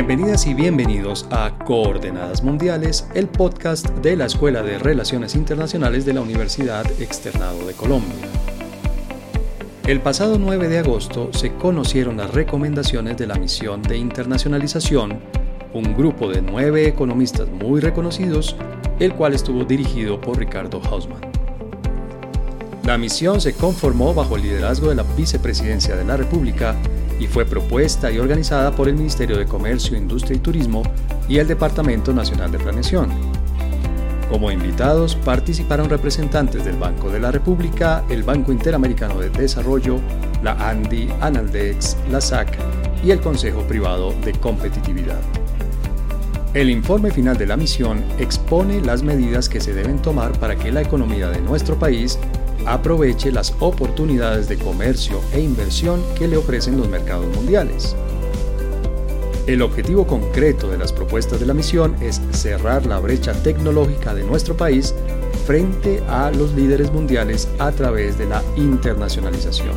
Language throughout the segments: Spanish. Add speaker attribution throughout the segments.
Speaker 1: Bienvenidas y bienvenidos a Coordenadas Mundiales, el podcast de la Escuela de Relaciones Internacionales de la Universidad Externado de Colombia. El pasado 9 de agosto se conocieron las recomendaciones de la misión de internacionalización, un grupo de nueve economistas muy reconocidos, el cual estuvo dirigido por Ricardo Hausmann. La misión se conformó bajo el liderazgo de la Vicepresidencia de la República y fue propuesta y organizada por el Ministerio de Comercio, Industria y Turismo y el Departamento Nacional de Planeación. Como invitados participaron representantes del Banco de la República, el Banco Interamericano de Desarrollo, la ANDI, ANALDEX, la SAC y el Consejo Privado de Competitividad. El informe final de la misión expone las medidas que se deben tomar para que la economía de nuestro país aproveche las oportunidades de comercio e inversión que le ofrecen los mercados mundiales. El objetivo concreto de las propuestas de la misión es cerrar la brecha tecnológica de nuestro país frente a los líderes mundiales a través de la internacionalización.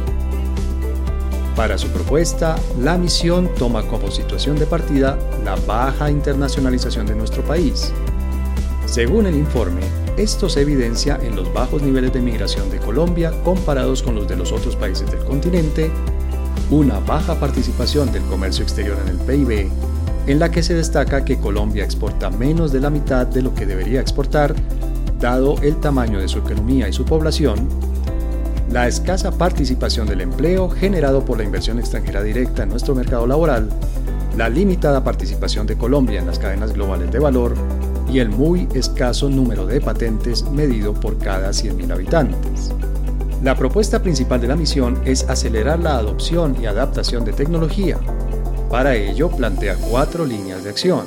Speaker 1: Para su propuesta, la misión toma como situación de partida la baja internacionalización de nuestro país. Según el informe, esto se evidencia en los bajos niveles de migración de Colombia comparados con los de los otros países del continente, una baja participación del comercio exterior en el PIB, en la que se destaca que Colombia exporta menos de la mitad de lo que debería exportar, dado el tamaño de su economía y su población, la escasa participación del empleo generado por la inversión extranjera directa en nuestro mercado laboral, la limitada participación de Colombia en las cadenas globales de valor, y el muy escaso número de patentes medido por cada 100.000 habitantes. La propuesta principal de la misión es acelerar la adopción y adaptación de tecnología. Para ello plantea cuatro líneas de acción.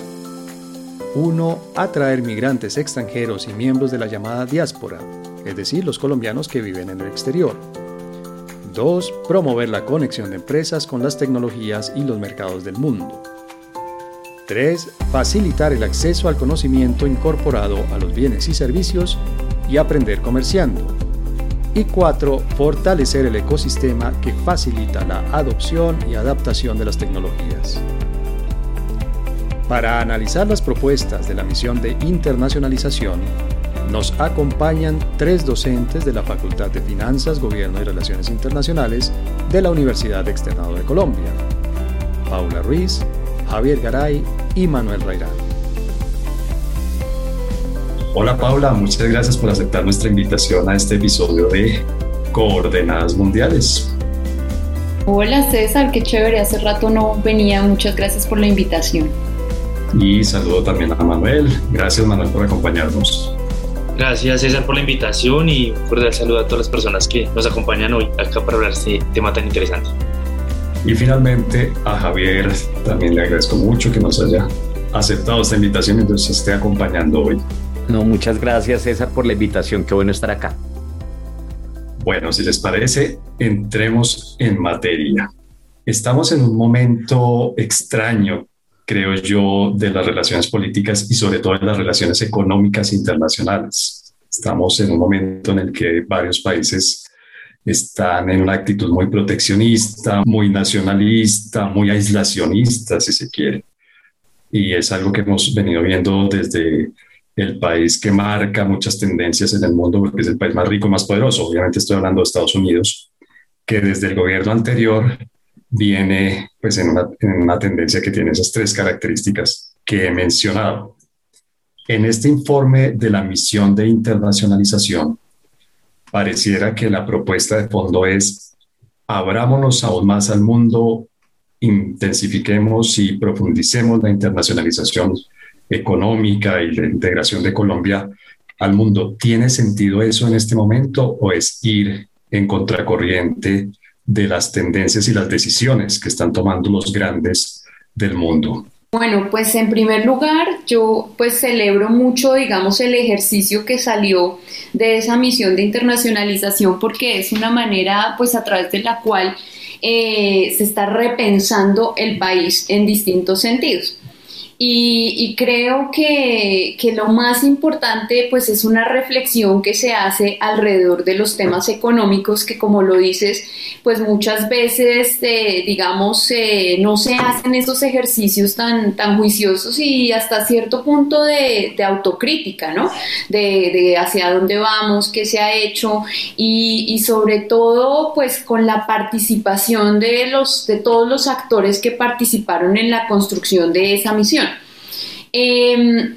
Speaker 1: 1. Atraer migrantes extranjeros y miembros de la llamada diáspora, es decir, los colombianos que viven en el exterior. 2. Promover la conexión de empresas con las tecnologías y los mercados del mundo. 3. Facilitar el acceso al conocimiento incorporado a los bienes y servicios y aprender comerciando. Y 4. Fortalecer el ecosistema que facilita la adopción y adaptación de las tecnologías. Para analizar las propuestas de la misión de internacionalización, nos acompañan tres docentes de la Facultad de Finanzas, Gobierno y Relaciones Internacionales de la Universidad Externado de Colombia. Paula Ruiz, Javier Garay y Manuel Rairán.
Speaker 2: Hola Paula, muchas gracias por aceptar nuestra invitación a este episodio de Coordenadas Mundiales.
Speaker 3: Hola César, qué chévere, hace rato no venía, muchas gracias por la invitación.
Speaker 2: Y saludo también a Manuel, gracias Manuel por acompañarnos.
Speaker 4: Gracias César por la invitación y un cordial saludo a todas las personas que nos acompañan hoy acá para hablar de este tema tan interesante.
Speaker 2: Y finalmente a Javier también le agradezco mucho que nos haya aceptado esta invitación y nos esté acompañando hoy.
Speaker 5: No, muchas gracias César por la invitación, qué bueno estar acá.
Speaker 2: Bueno, si les parece, entremos en materia. Estamos en un momento extraño, creo yo, de las relaciones políticas y sobre todo de las relaciones económicas internacionales. Estamos en un momento en el que varios países están en una actitud muy proteccionista, muy nacionalista, muy aislacionista, si se quiere. Y es algo que hemos venido viendo desde el país que marca muchas tendencias en el mundo, porque es el país más rico, más poderoso. Obviamente estoy hablando de Estados Unidos, que desde el gobierno anterior viene pues en una, en una tendencia que tiene esas tres características que he mencionado. En este informe de la misión de internacionalización, pareciera que la propuesta de fondo es abrámonos aún más al mundo, intensifiquemos y profundicemos la internacionalización económica y la integración de Colombia al mundo. ¿Tiene sentido eso en este momento o es ir en contracorriente de las tendencias y las decisiones que están tomando los grandes del mundo?
Speaker 3: Bueno, pues en primer lugar, yo pues celebro mucho, digamos, el ejercicio que salió de esa misión de internacionalización porque es una manera pues a través de la cual eh, se está repensando el país en distintos sentidos. Y, creo que, que, lo más importante pues es una reflexión que se hace alrededor de los temas económicos que como lo dices pues muchas veces eh, digamos eh, no se hacen esos ejercicios tan, tan juiciosos y hasta cierto punto de, de autocrítica, ¿no? De, hacia dónde vamos, qué se ha hecho y, y sobre todo pues con la participación de, los, de todos los actores que participaron en la construcción de esa misión. Eh,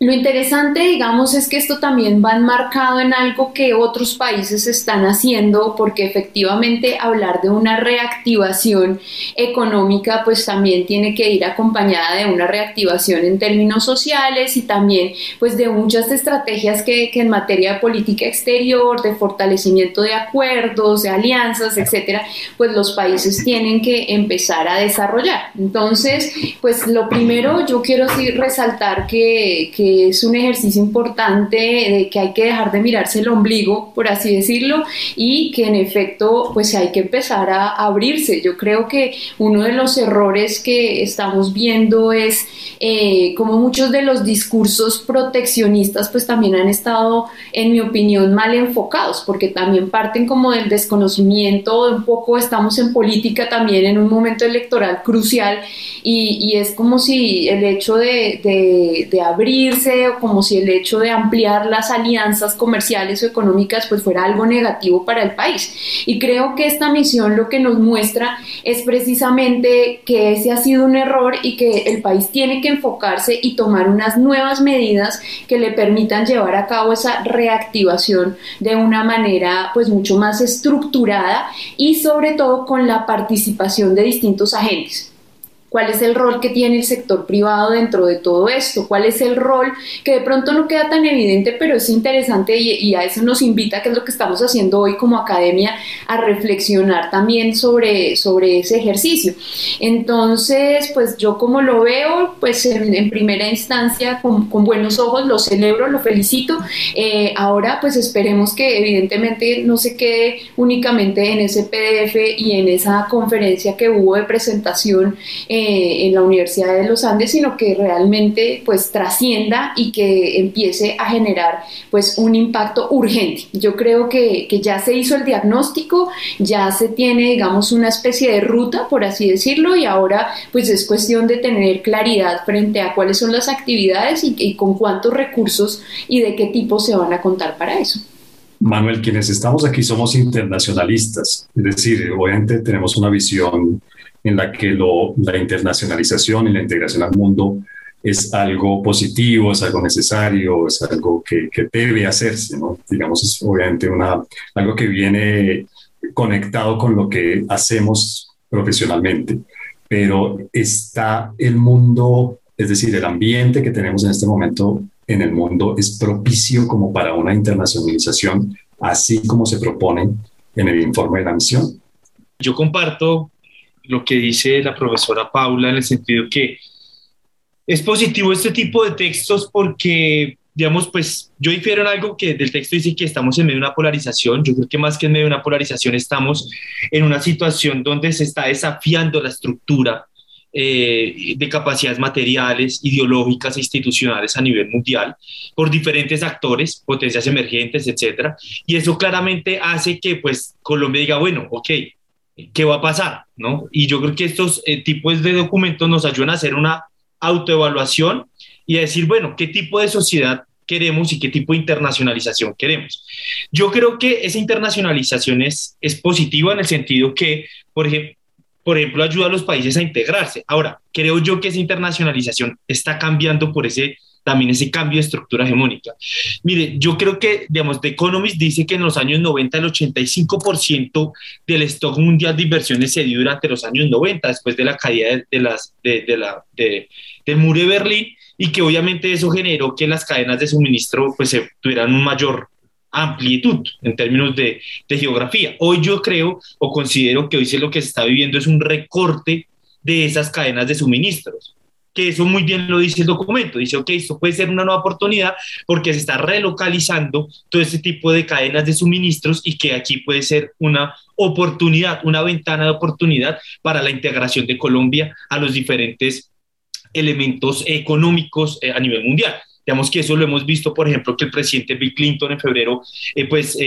Speaker 3: lo interesante, digamos, es que esto también va enmarcado en algo que otros países están haciendo, porque efectivamente hablar de una reactivación económica, pues también tiene que ir acompañada de una reactivación en términos sociales y también, pues, de muchas estrategias que, que en materia de política exterior, de fortalecimiento de acuerdos, de alianzas, etcétera, pues los países tienen que empezar a desarrollar. Entonces, pues, lo primero yo quiero sí resaltar que, que es un ejercicio importante de que hay que dejar de mirarse el ombligo, por así decirlo, y que en efecto pues hay que empezar a abrirse. Yo creo que uno de los errores que estamos viendo es eh, como muchos de los discursos proteccionistas pues también han estado, en mi opinión, mal enfocados, porque también parten como del desconocimiento, un poco estamos en política también en un momento electoral crucial y, es como si el hecho de, de, de abrirse como si el hecho de ampliar las alianzas comerciales o económicas pues fuera algo negativo para el país. Y creo que esta misión lo que nos muestra es precisamente que ese ha sido un error y que el país tiene que enfocarse y tomar unas nuevas medidas que le permitan llevar a cabo esa reactivación de una manera pues mucho más estructurada y sobre todo con la participación de distintos agentes cuál es el rol que tiene el sector privado dentro de todo esto, cuál es el rol que de pronto no queda tan evidente, pero es interesante y, a eso nos invita, que es lo que estamos haciendo hoy como academia, a reflexionar también sobre, sobre ese ejercicio. Entonces, pues yo como lo veo, pues en, primera instancia con, buenos ojos, lo celebro, lo felicito. Eh, ahora, pues esperemos que evidentemente no se quede únicamente en ese PDF y en esa conferencia que hubo de presentación. Eh, en la Universidad de los Andes, sino que realmente pues trascienda y que empiece a generar pues un impacto urgente. Yo creo que, que ya se hizo el diagnóstico, ya se tiene digamos una especie de ruta, por así decirlo, y ahora pues es cuestión de tener claridad frente a cuáles son las actividades y con cuántos recursos y de qué tipo se van a contar para eso.
Speaker 2: Manuel, quienes estamos aquí somos internacionalistas, es decir, obviamente tenemos una visión en la que la internacionalización y la integración al mundo es algo positivo, es algo necesario, es algo que, debe hacerse, ¿no? Digamos, es obviamente una, algo que viene conectado con lo que hacemos profesionalmente, pero está el mundo, es decir, el ambiente que tenemos en este momento en el mundo es propicio como para una internacionalización, así como se propone en el informe de la misión.
Speaker 4: Yo comparto lo que dice la profesora Paula en el sentido que es positivo este tipo de textos porque, digamos, pues yo difiero en algo que del texto dice que estamos en medio de una polarización. Yo creo que más que en medio de una polarización estamos en una situación donde se está desafiando la estructura eh, de capacidades materiales, ideológicas e institucionales a nivel mundial por diferentes actores, potencias emergentes, etcétera. Y eso claramente hace que pues Colombia diga, bueno, ok, qué va a pasar, ¿no? Y yo creo que estos eh, tipos de documentos nos ayudan a hacer una autoevaluación y a decir, bueno, ¿qué tipo de sociedad queremos y qué tipo de internacionalización queremos? Yo creo que esa internacionalización es, es positiva en el sentido que, por ejemplo, por ejemplo, ayuda a los países a integrarse. Ahora, creo yo que esa internacionalización está cambiando por ese también ese cambio de estructura hegemónica. Mire, yo creo que, digamos, The Economist dice que en los años 90 el 85% del stock mundial de inversiones se dio durante los años 90, después de la caída de, las, de, la, del muro de Berlín, y que obviamente eso generó que las cadenas de suministro pues tuvieran un mayor amplitud en términos de, de, geografía. Hoy yo creo o considero que hoy lo que se está viviendo es un recorte de esas cadenas de suministros que eso muy bien lo dice el documento. Dice, ok, esto puede ser una nueva oportunidad porque se está relocalizando todo este tipo de cadenas de suministros y que aquí puede ser una oportunidad, una ventana de oportunidad para la integración de Colombia a los diferentes elementos económicos a nivel mundial. Digamos que eso lo hemos visto, por ejemplo, que el presidente Bill Clinton en febrero pues,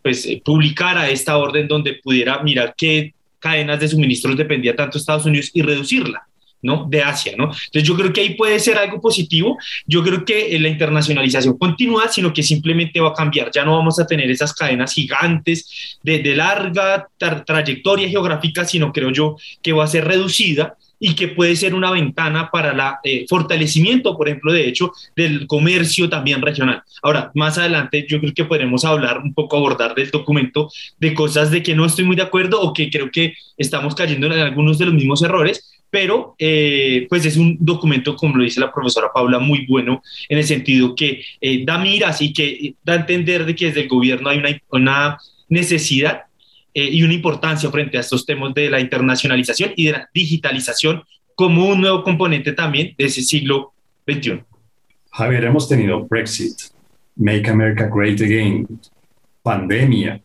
Speaker 4: pues publicara esta orden donde pudiera mirar qué cadenas de suministros dependía tanto Estados Unidos y reducirla. ¿no? de Asia. ¿no? Entonces yo creo que ahí puede ser algo positivo. Yo creo que la internacionalización continúa, sino que simplemente va a cambiar. Ya no vamos a tener esas cadenas gigantes de, larga trayectoria geográfica, sino creo yo que va a ser reducida y que puede ser una ventana para el eh, fortalecimiento, por ejemplo, de hecho, del comercio también regional. Ahora, más adelante yo creo que podremos hablar un poco, abordar del documento de cosas de que no estoy muy de acuerdo o que creo que estamos cayendo en algunos de los mismos errores, pero eh, pues es un documento, como lo dice la profesora Paula, muy bueno en el sentido que eh, da miras y que da a entender de que desde el gobierno hay una, una necesidad eh, y una importancia frente a estos temas de la internacionalización y de la digitalización como un nuevo componente también de ese siglo XXI.
Speaker 2: Javier, hemos tenido Brexit, Make America Great Again, pandemia,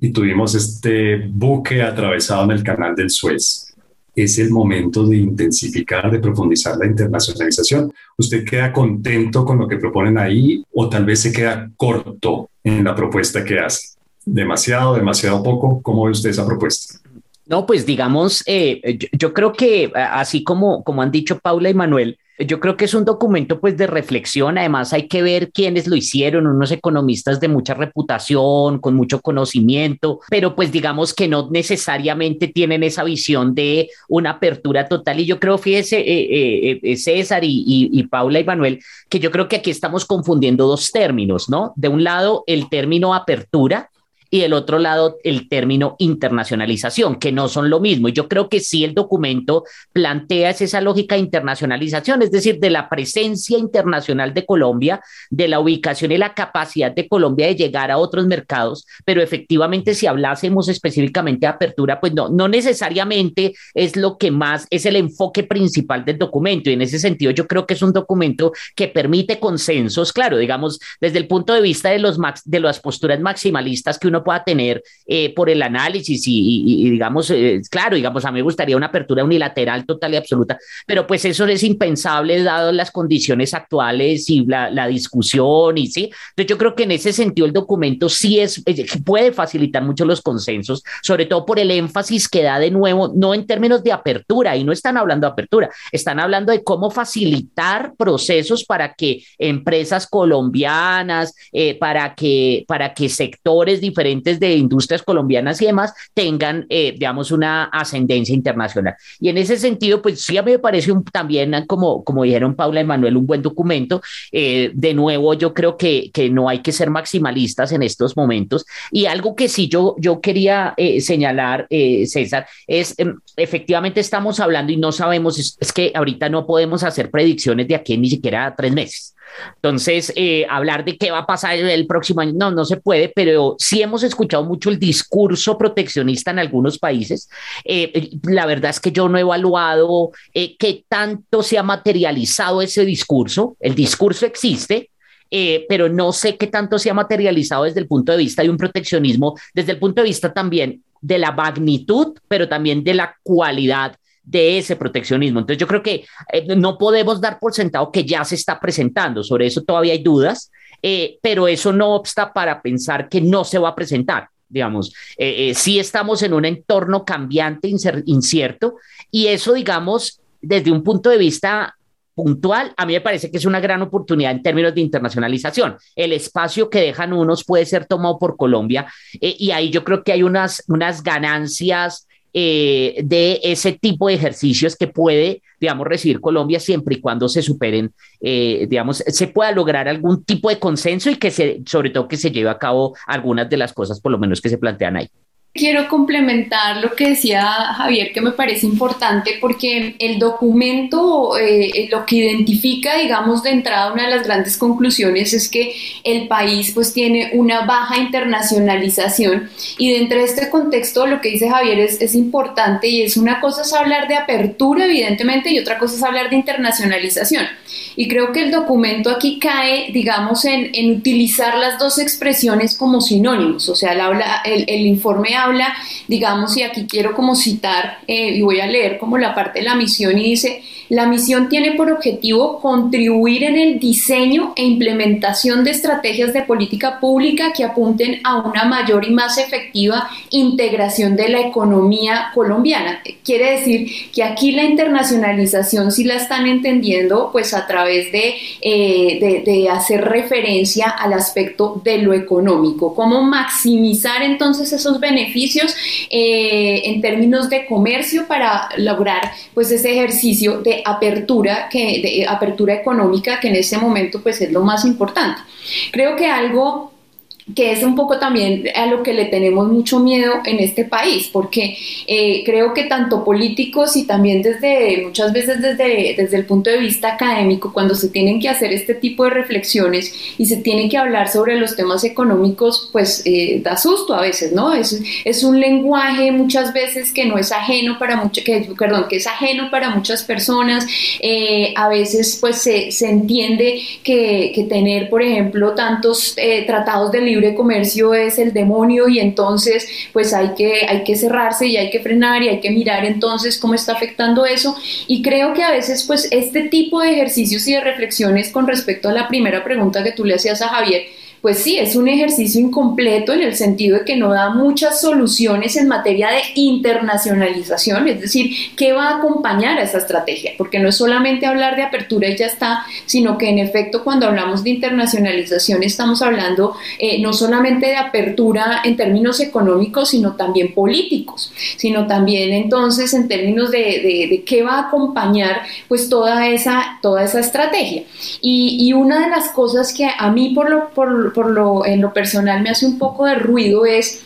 Speaker 2: y tuvimos este buque atravesado en el canal del Suez es el momento de intensificar, de profundizar la internacionalización. ¿Usted queda contento con lo que proponen ahí o tal vez se queda corto en la propuesta que hace? ¿Demasiado, demasiado poco? ¿Cómo ve usted esa propuesta?
Speaker 5: No, pues digamos, eh, yo, creo que así como, como han dicho Paula y Manuel, yo creo que es un documento pues de reflexión, además hay que ver quiénes lo hicieron, unos economistas de mucha reputación, con mucho conocimiento, pero pues digamos que no necesariamente tienen esa visión de una apertura total y yo creo, fíjese eh, eh, eh, César y, y Paula y Manuel, que yo creo que aquí estamos confundiendo dos términos, ¿no? De un lado el término apertura, y del otro lado el término internacionalización, que no son lo mismo. Y yo creo que sí el documento plantea esa lógica de internacionalización, es decir, de la presencia internacional de Colombia, de la ubicación y la capacidad de Colombia de llegar a otros mercados, pero efectivamente si hablásemos específicamente de apertura, pues no, no necesariamente es lo que más es el enfoque principal del documento. Y en ese sentido yo creo que es un documento que permite consensos, claro, digamos, desde el punto de vista de, los de las posturas maximalistas que uno pueda tener eh, por el análisis y, digamos, eh, claro, digamos, a mí me gustaría una apertura unilateral total y absoluta, pero pues eso es impensable dado las condiciones actuales y la, discusión y sí. Entonces yo creo que en ese sentido el documento sí es, puede facilitar mucho los consensos, sobre todo por el énfasis que da de nuevo, no en términos de apertura, y no están hablando de apertura, están hablando de cómo facilitar procesos para que empresas colombianas, eh, para, que, para que sectores diferentes de industrias colombianas y demás tengan, eh, digamos, una ascendencia internacional. Y en ese sentido, pues sí, a mí me parece un, también, como, como dijeron Paula y Manuel, un buen documento. Eh, de nuevo, yo creo que, que no hay que ser maximalistas en estos momentos. Y algo que sí yo, yo quería eh, señalar, César, es em, efectivamente estamos hablando y no sabemos, es, que ahorita no podemos hacer predicciones de aquí ni siquiera tres meses. Entonces, eh, hablar de qué va a pasar el próximo año, no, no se puede, pero sí hemos escuchado mucho el discurso proteccionista en algunos países. Eh, la verdad es que yo no he evaluado eh, qué tanto se ha materializado ese discurso. El discurso existe, pero no sé qué tanto se ha materializado desde el punto de vista de un proteccionismo, desde el punto de vista también de la magnitud, pero también de la cualidad de ese proteccionismo. Entonces yo creo que eh, no podemos dar por sentado que ya se está presentando, sobre eso todavía hay dudas, eh, pero eso no obsta para pensar que no se va a presentar. Digamos, eh, sí estamos en un entorno cambiante, incierto, y eso, digamos, desde un punto de vista puntual, a mí me parece que es una gran oportunidad en términos de internacionalización. El espacio que dejan unos puede ser tomado por Colombia y ahí yo creo que hay unas, unas ganancias eh, de ese tipo de ejercicios que puede, digamos, recibir Colombia siempre y cuando se superen, eh, digamos, se pueda lograr algún tipo de consenso y que se, sobre todo que se lleve a cabo algunas de las cosas, por lo menos, que se plantean ahí.
Speaker 3: Quiero complementar lo que decía Javier, que me parece importante porque el documento eh, lo que identifica, digamos, de entrada una de las grandes conclusiones es que el país pues tiene una baja internacionalización y dentro de este contexto lo que dice Javier es, es importante y es una cosa es hablar de apertura evidentemente y otra cosa es hablar de internacionalización. Y creo que el documento aquí cae, digamos, en, en utilizar las dos expresiones como sinónimos, o sea, el, el, el informe habla, digamos, y aquí quiero como citar, eh, y voy a leer como la parte de la misión, y dice, la misión tiene por objetivo contribuir en el diseño e implementación de estrategias de política pública que apunten a una mayor y más efectiva integración de la economía colombiana. Quiere decir que aquí la internacionalización sí la están entendiendo pues a través de, eh, de, hacer referencia al aspecto de lo económico, cómo maximizar entonces esos beneficios eh, en términos de comercio para lograr pues ese ejercicio de apertura, que, de apertura económica, que en este momento pues es lo más importante. Creo que algo que es un poco también a lo que le tenemos mucho miedo en este país, porque eh, creo que tanto políticos y también desde muchas veces desde, desde el punto de vista académico, cuando se tienen que hacer este tipo de reflexiones y se tienen que hablar sobre los temas económicos, pues eh, da susto a veces, ¿no? Es, es un lenguaje muchas veces que no es ajeno para muchas, que, perdón, que es ajeno para muchas personas, eh, a veces pues se, se entiende que, que, tener, por ejemplo, tantos tratados de libre libre comercio es el demonio y entonces pues hay que, hay que cerrarse y hay que frenar y hay que mirar entonces cómo está afectando eso. Y creo que a veces pues este tipo de ejercicios y de reflexiones con respecto a la primera pregunta que tú le hacías a Javier, pues sí, es un ejercicio incompleto en el sentido de que no da muchas soluciones en materia de internacionalización, es decir, ¿qué va a acompañar a esa estrategia? Porque no es solamente hablar de apertura y ya está, sino que en efecto cuando hablamos de internacionalización estamos hablando eh, no solamente de apertura en términos económicos, sino también políticos, sino también entonces en términos de, qué va a acompañar pues toda esa, toda esa estrategia. Y, y una de las cosas que a mí por lo, por, por lo, en lo personal me hace un poco de ruido es,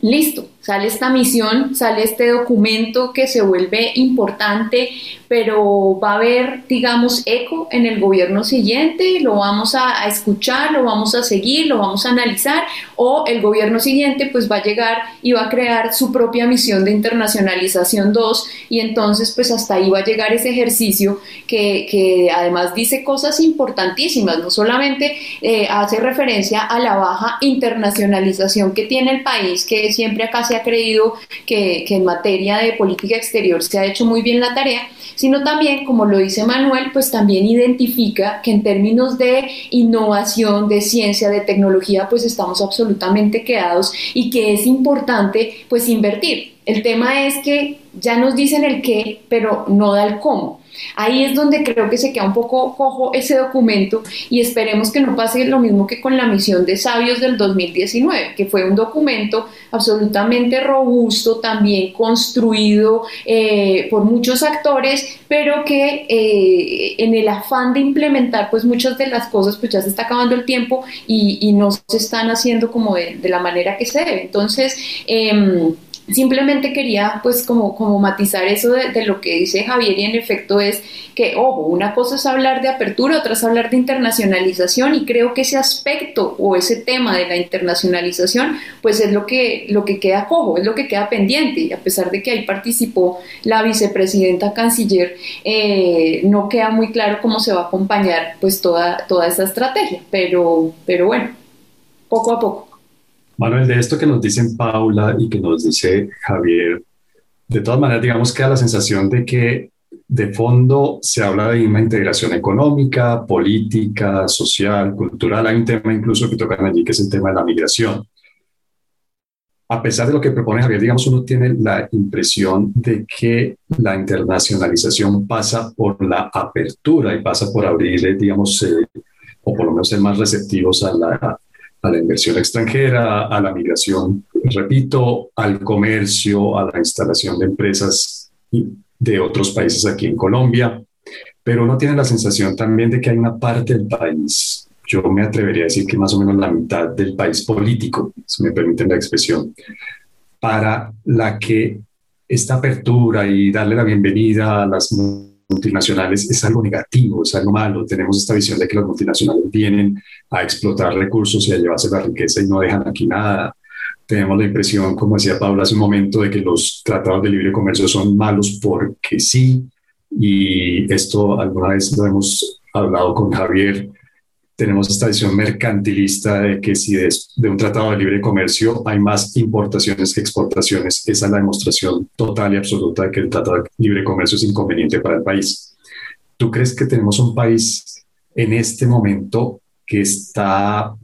Speaker 3: listo, sale esta misión, sale este documento que se vuelve importante, pero va a haber, digamos, eco en el gobierno siguiente, lo vamos a, escuchar, lo vamos a seguir, lo vamos a analizar, o el gobierno siguiente pues va a llegar y va a crear su propia misión de internacionalización 2 y entonces pues hasta ahí va a llegar ese ejercicio que, que además dice cosas importantísimas, no solamente eh, hace referencia a la baja internacionalización que tiene el país, que siempre acá se ha creído que, en materia de política exterior se ha hecho muy bien la tarea, sino también, como lo dice Manuel, pues también identifica que en términos de innovación, de ciencia, de tecnología, pues estamos absolutamente quedados y que es importante pues invertir. El tema es que ya nos dicen el qué, pero no da el cómo. Ahí es donde creo que se queda un poco cojo ese documento y esperemos que no pase lo mismo que con la misión de sabios del 2019, que fue un documento absolutamente robusto, también construido eh, por muchos actores, pero que eh, en el afán de implementar pues muchas de las cosas pues ya se está acabando el tiempo y, no se están haciendo como de, la manera que se debe. Entonces, em, Simplemente quería pues como, como matizar eso de, lo que dice Javier y en efecto es que, ojo, una cosa es hablar de apertura, otra es hablar de internacionalización y creo que ese aspecto o ese tema de la internacionalización pues es lo que, lo que queda cojo, es lo que queda pendiente y a pesar de que ahí participó la vicepresidenta canciller, eh, no queda muy claro cómo se va a acompañar pues toda, toda esa estrategia, pero, pero bueno, poco a poco.
Speaker 2: Manuel, de esto que nos dicen Paula y que nos dice Javier, de todas maneras, digamos que da la sensación de que de fondo se habla de una integración económica, política, social, cultural. Hay un tema incluso que tocan allí, que es el tema de la migración. A pesar de lo que propone Javier, digamos, uno tiene la impresión de que la internacionalización pasa por la apertura y pasa por abrir, digamos, eh, o por lo menos ser más receptivos a la, a la inversión extranjera, a la migración, repito, al comercio, a la instalación de empresas de otros países aquí en Colombia, pero uno tiene la sensación también de que hay una parte del país, yo me atrevería a decir que más o menos la mitad del país político, si me permiten la expresión, para la que esta apertura y darle la bienvenida a las multinacionales es algo negativo, es algo malo. Tenemos esta visión de que las multinacionales vienen a explotar recursos y a llevarse la riqueza y no dejan aquí nada. Tenemos la impresión, como decía Paula hace un momento, de que los tratados de libre comercio son malos porque sí. Y esto alguna vez lo hemos hablado con Javier. Tenemos esta visión mercantilista de que si de, de, un tratado de libre comercio hay más importaciones que exportaciones. Esa es la demostración total y absoluta de que el tratado de libre comercio es inconveniente para el país. ¿Tú crees que tenemos un país en este momento que está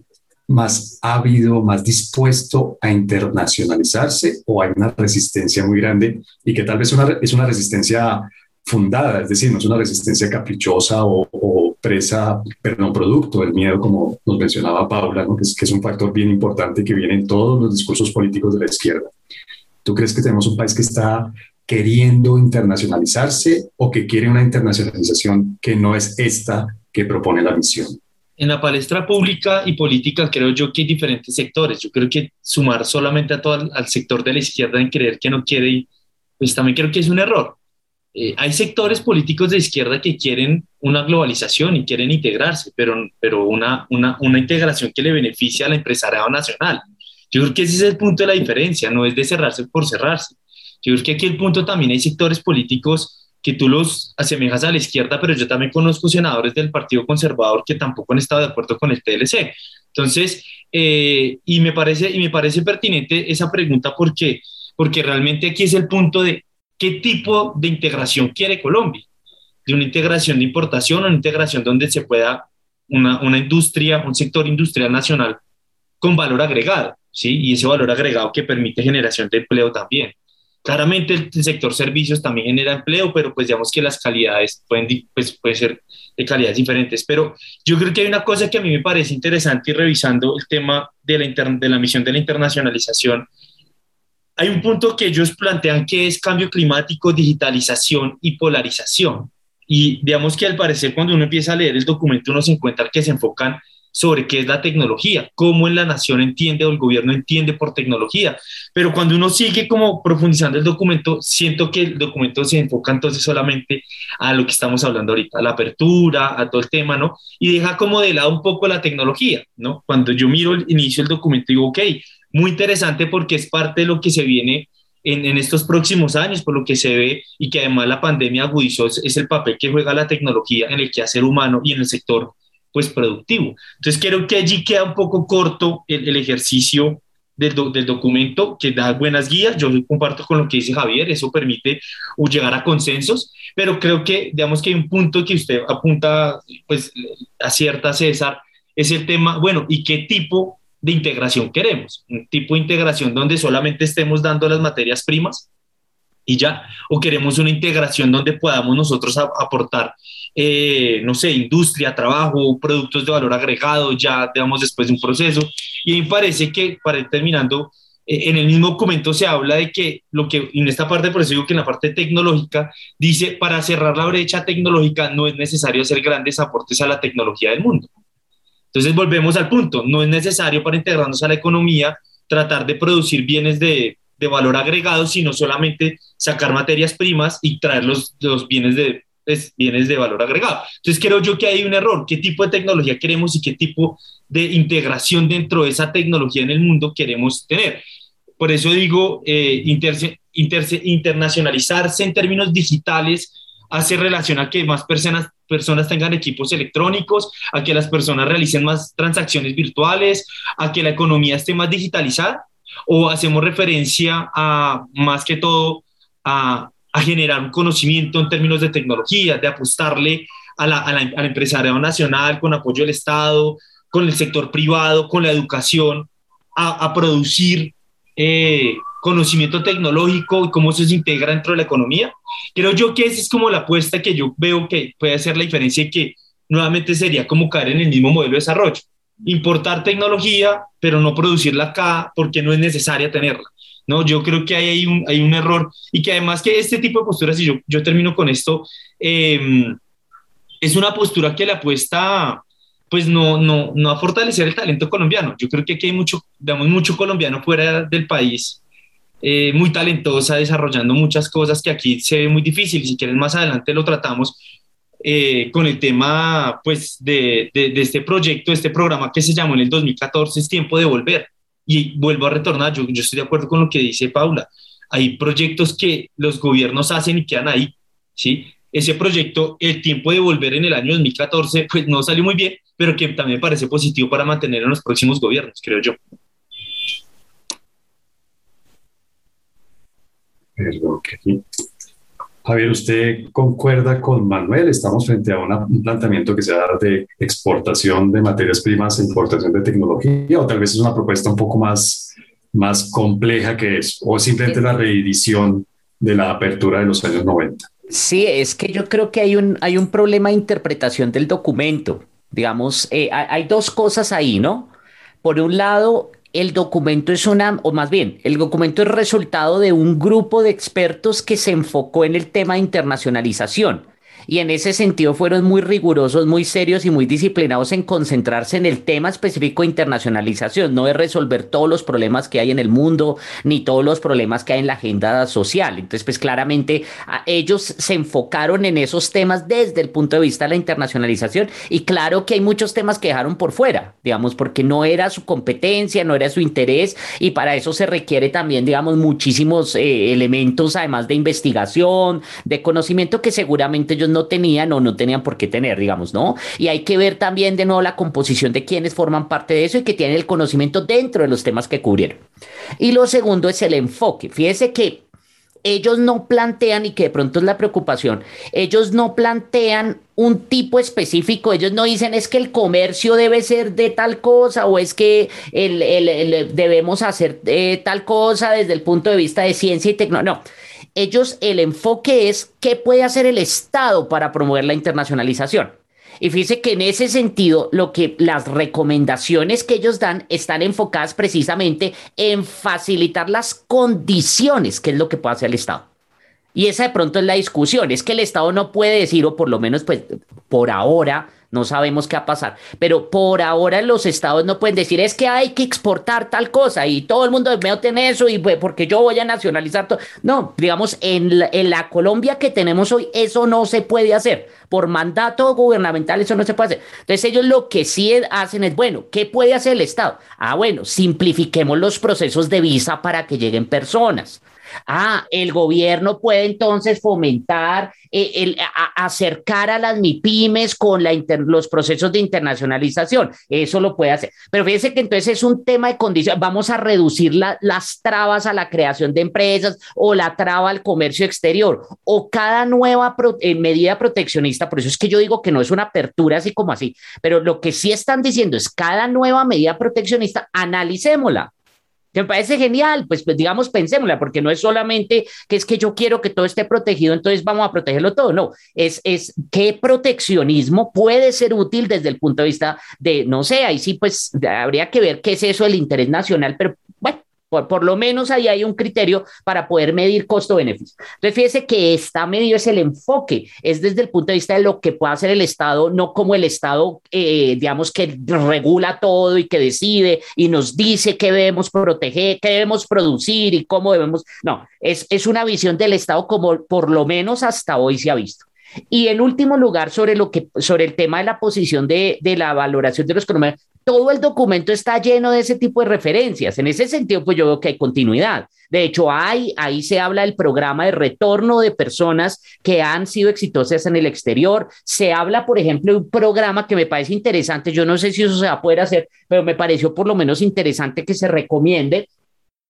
Speaker 2: más ávido, más dispuesto a internacionalizarse o hay una resistencia muy grande y que tal vez una, es una resistencia fundada, es decir, no es una resistencia caprichosa o, presa, perdón, producto del miedo, como nos mencionaba Paula, que, es, que es un factor bien importante que viene en todos los discursos políticos de la izquierda. ¿Tú crees que tenemos un país que está queriendo internacionalizarse o que quiere una internacionalización que no es esta que propone la misión?
Speaker 4: En la palestra pública y política creo yo que hay diferentes sectores. Yo creo que sumar solamente a todo al sector de la izquierda en creer que no quiere, pues también creo que es un error. Eh, hay sectores políticos de izquierda que quieren una globalización y quieren integrarse, pero, pero una, una, una integración que le beneficie al empresariado nacional. Yo creo que ese es el punto de la diferencia, no es de cerrarse por cerrarse. Yo creo que aquí el punto también hay sectores políticos que tú los asemejas a la izquierda, pero yo también conozco senadores del Partido Conservador que tampoco han estado de acuerdo con el TLC. Entonces, eh, y, me parece, y me parece pertinente esa pregunta porque, porque realmente aquí es el punto de qué tipo de integración quiere Colombia. De una integración de importación o una integración donde se pueda una, una industria, un sector industrial nacional con valor agregado, ¿sí? Y ese valor agregado que permite generación de empleo también. Claramente el, sector servicios también genera empleo, pero pues digamos que las calidades pueden, pues, pueden ser de calidades diferentes. Pero yo creo que hay una cosa que a mí me parece interesante y revisando el tema de la, de la misión de la internacionalización, hay un punto que ellos plantean que es cambio climático, digitalización y polarización. Y digamos que al parecer cuando uno empieza a leer el documento uno se encuentra que se enfocan sobre qué es la tecnología, cómo en la nación entiende o el gobierno entiende por tecnología. Pero cuando uno sigue como profundizando el documento, siento que el documento se enfoca entonces solamente a lo que estamos hablando ahorita, a la apertura, a todo el tema, ¿no? Y deja como de lado un poco la tecnología, ¿no? Cuando yo miro el inicio del documento, digo, ok, muy interesante porque es parte de lo que se viene en, en, estos próximos años, por lo que se ve y que además la pandemia agudizó, es, es, el papel que juega la tecnología en el quehacer humano y en el sector pues productivo. Entonces creo que allí queda un poco corto el, el ejercicio del, do, del, documento que da buenas guías, yo comparto con lo que dice Javier, eso permite llegar a consensos, pero creo que digamos que hay un punto que usted apunta, pues acierta César, es el tema, bueno, ¿y qué tipo de integración queremos? ¿Un tipo de integración donde solamente estemos dando las materias primas? y ya, o queremos una integración donde podamos nosotros aportar eh, no sé, industria, trabajo, productos de valor agregado, ya digamos después de un proceso. Y me parece que, para ir terminando, eh, en el mismo documento se habla de que lo que en esta parte, por eso digo que en la parte tecnológica, dice, para cerrar la brecha tecnológica no es necesario hacer grandes aportes a la tecnología del mundo. Entonces volvemos al punto, no es necesario para integrarnos a la economía tratar de producir bienes de, de valor agregado, sino solamente sacar materias primas y traer los, los bienes de pues, bienes de valor agregado. Entonces creo yo que hay un error. ¿Qué tipo de tecnología queremos y qué tipo de integración dentro de esa tecnología en el mundo queremos tener? Por eso digo, eh, inter, inter, internacionalizarse en términos digitales hace relación a que más personas, personas tengan equipos electrónicos, a que las personas realicen más transacciones virtuales, a que la economía esté más digitalizada, o hacemos referencia a más que todo a, a generar un conocimiento en términos de tecnología, de apostarle a la, a la, al empresariado nacional con apoyo del Estado, con el sector privado, con la educación, a, a producir eh, conocimiento tecnológico y cómo eso se integra dentro de la economía. Creo yo que esa es como la apuesta que yo veo que puede hacer la diferencia y que nuevamente sería como caer en el mismo modelo de desarrollo. Importar tecnología, pero no producirla acá porque no es necesaria tenerla. No, yo creo que hay un, hay un error y que además que este tipo de posturas, y yo, yo termino con esto, eh, es una postura que le apuesta pues no, no, no a fortalecer el talento colombiano. Yo creo que aquí hay mucho, digamos, mucho colombiano fuera del país, eh, muy talentosa, desarrollando muchas cosas que aquí se ve muy difícil. Si quieren, más adelante lo tratamos eh, con el tema pues, de, de, de, este proyecto, este programa que se llamó en el 2014, es tiempo de volver. Y vuelvo a retornar, yo, yo estoy de acuerdo con lo que dice Paula. Hay proyectos que los gobiernos hacen y quedan ahí, ¿sí? Ese proyecto, el tiempo de volver en el año 2014, pues no salió muy bien, pero que también me parece positivo para mantener en los próximos gobiernos, creo yo.
Speaker 2: Javier, ¿usted concuerda con Manuel? Estamos frente a un planteamiento que se da de exportación de materias primas e importación de tecnología, o tal vez es una propuesta un poco más, más compleja que eso, o simplemente la reedición de la apertura de los años 90.
Speaker 5: Sí, es que yo creo que hay un, hay un problema de interpretación del documento. Digamos, eh, hay dos cosas ahí, ¿no? Por un lado, el documento es una, o más bien, el documento es resultado de un grupo de expertos que se enfocó en el tema de internacionalización y en ese sentido fueron muy rigurosos, muy serios y muy disciplinados en concentrarse en el tema específico de internacionalización, no de resolver todos los problemas que hay en el mundo ni todos los problemas que hay en la agenda social. Entonces, pues claramente ellos se enfocaron en esos temas desde el punto de vista de la internacionalización y claro que hay muchos temas que dejaron por fuera, digamos, porque no era su competencia, no era su interés y para eso se requiere también, digamos, muchísimos eh, elementos, además de investigación, de conocimiento que seguramente ellos no tenían o no tenían por qué tener, digamos, ¿no? Y hay que ver también de nuevo la composición de quienes forman parte de eso y que tienen el conocimiento dentro de los temas que cubrieron. Y lo segundo es el enfoque. Fíjese que ellos no plantean, y que de pronto es la preocupación, ellos no plantean un tipo específico, ellos no dicen es que el comercio debe ser de tal cosa o es que debemos hacer eh, tal cosa desde el punto de vista de ciencia y tecnología, no ellos el enfoque es qué puede hacer el Estado para promover la internacionalización. Y fíjese que en ese sentido, lo que las recomendaciones que ellos dan están enfocadas precisamente en facilitar las condiciones, que es lo que puede hacer el Estado. Y esa de pronto es la discusión, es que el Estado no puede decir, o por lo menos pues por ahora, no sabemos qué va a pasar. Pero por ahora los estados no pueden decir es que hay que exportar tal cosa y todo el mundo debe tener eso y pues, porque yo voy a nacionalizar todo. No, digamos, en la, en la Colombia que tenemos hoy, eso no se puede hacer. Por mandato gubernamental, eso no se puede hacer. Entonces, ellos lo que sí hacen es, bueno, ¿qué puede hacer el Estado? Ah, bueno, simplifiquemos los procesos de visa para que lleguen personas. Ah, el gobierno puede entonces fomentar, eh, el, acercar a las MIPIMES con la los procesos de internacionalización. Eso lo puede hacer. Pero fíjense que entonces es un tema de condición. Vamos a reducir las trabas a la creación de empresas o la traba al comercio exterior o cada nueva eh, medida proteccionista. Por eso es que yo digo que no es una apertura así como así. Pero lo que sí están diciendo es cada nueva medida proteccionista, analicémosla que me parece genial, pues, pues, digamos, pensémosla, porque no es solamente que es que yo quiero que todo esté protegido, entonces vamos a protegerlo todo, no, es, es qué proteccionismo puede ser útil desde el punto de vista de, no sé, ahí sí, pues habría que ver qué es eso del interés nacional, pero bueno, por, lo menos ahí hay un criterio para poder medir costo-beneficio. Entonces, fíjese que está medio es el enfoque, es desde el punto de vista de lo que puede hacer el Estado, no como el Estado, eh, digamos, que regula todo y que decide y nos dice qué debemos proteger, qué debemos producir y cómo debemos. No, es, es una visión del Estado como por lo menos hasta hoy se ha visto. Y en último lugar, sobre, lo que, sobre el tema de la posición de, de la valoración de los economía, todo el documento está lleno de ese tipo de referencias. En ese sentido, pues yo veo que hay continuidad. De hecho, hay, ahí se habla del programa de retorno de personas que han sido exitosas en el exterior. Se habla, por ejemplo, de un programa que me parece interesante. Yo no sé si eso se va a poder hacer, pero me pareció por lo menos interesante que se recomiende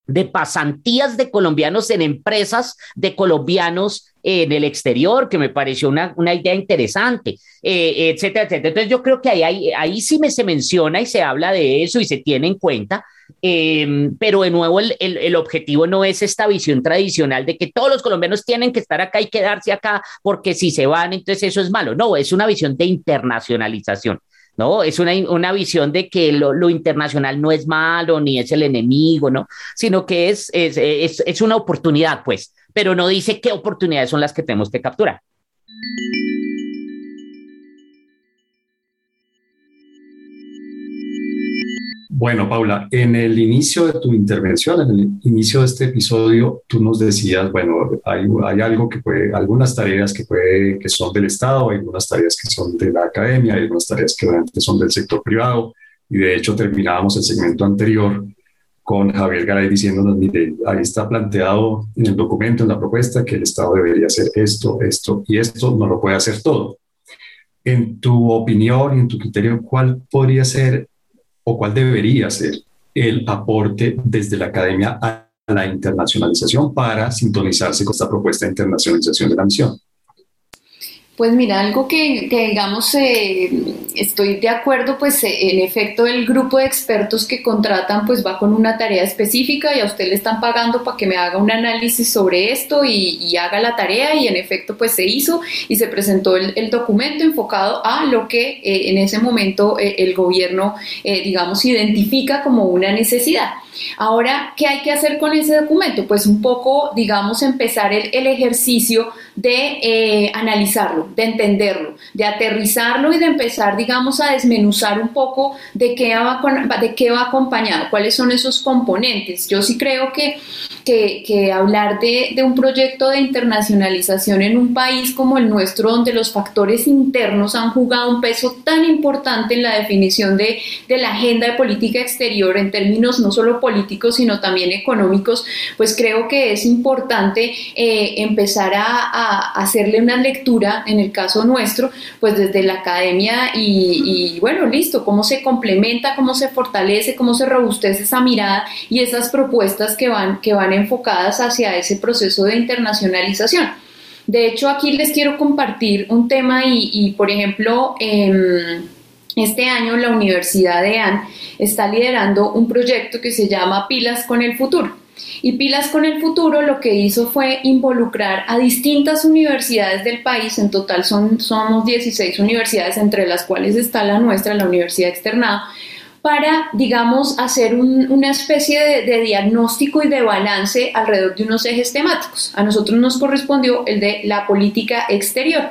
Speaker 5: de pasantías de colombianos en empresas de colombianos en el exterior, que me pareció una, idea interesante, eh, etcétera, etcétera. Entonces yo creo que ahí, ahí, sí me se menciona y se habla de eso y se tiene en cuenta, em, pero de nuevo el, el, objetivo no es esta visión tradicional de que todos los colombianos tienen que estar acá y quedarse acá porque si se van, entonces eso es malo. No, es una visión de internacionalización. ¿No? Es una, una visión de que lo, lo, internacional no es malo ni es el enemigo, ¿no? Sino que es, es, es, es una oportunidad, pues, pero no dice qué oportunidades son las que tenemos que capturar.
Speaker 2: Bueno, Paula, en el inicio de tu intervención, en el inicio de este episodio, tú nos decías, bueno, hay, hay algo que puede, algunas tareas que, puede, que son del Estado, hay algunas tareas que son de la academia, hay algunas tareas que realmente son del sector privado, y de hecho terminábamos el segmento anterior con Javier Garay diciéndonos, mire, ahí está planteado en el documento, en la propuesta, que el Estado debería hacer esto, esto y esto, no lo puede hacer todo. En tu opinión y en tu criterio, ¿cuál podría ser o cuál debería ser el aporte desde la academia a la internacionalización para sintonizarse con esta propuesta de internacionalización de la misión?
Speaker 3: Pues mira, algo que, digamos, eh, estoy de acuerdo, pues eh, en efecto el grupo de expertos que contratan pues va con una tarea específica y a usted le están pagando para que me haga un análisis sobre esto y, haga la tarea y en efecto pues se hizo y se presentó el, documento enfocado a lo que eh, en ese momento el gobierno, digamos, identifica como una necesidad. Ahora, ¿qué hay que hacer con ese documento? Pues un poco, digamos, empezar el, ejercicio de eh, analizarlo, de entenderlo, de aterrizarlo y de empezar, digamos, a desmenuzar un poco de qué va, de qué va acompañado, cuáles son esos componentes. Yo sí creo que, que, hablar de, de un proyecto de internacionalización en un país como el nuestro, donde los factores internos han jugado un peso tan importante en la definición de, de la agenda de política exterior en términos no solo políticos, sino también económicos, pues creo que es importante eh, empezar a, hacerle una lectura, en el caso nuestro, pues desde la academia y, bueno, listo, cómo se complementa, cómo se fortalece, cómo se robustece esa mirada y esas propuestas que van, que van enfocadas hacia ese proceso de internacionalización. De hecho, aquí les quiero compartir un tema y, por ejemplo, em, este año la Universidad de AN está liderando un proyecto que se llama Pilas con el Futuro. Y Pilas con el Futuro lo que hizo fue involucrar a distintas universidades del país, en total son, somos 16 universidades, entre las cuales está la nuestra, la Universidad Externada, para, digamos, hacer una especie de, de, diagnóstico y de balance alrededor de unos ejes temáticos. A nosotros nos correspondió el de la política exterior.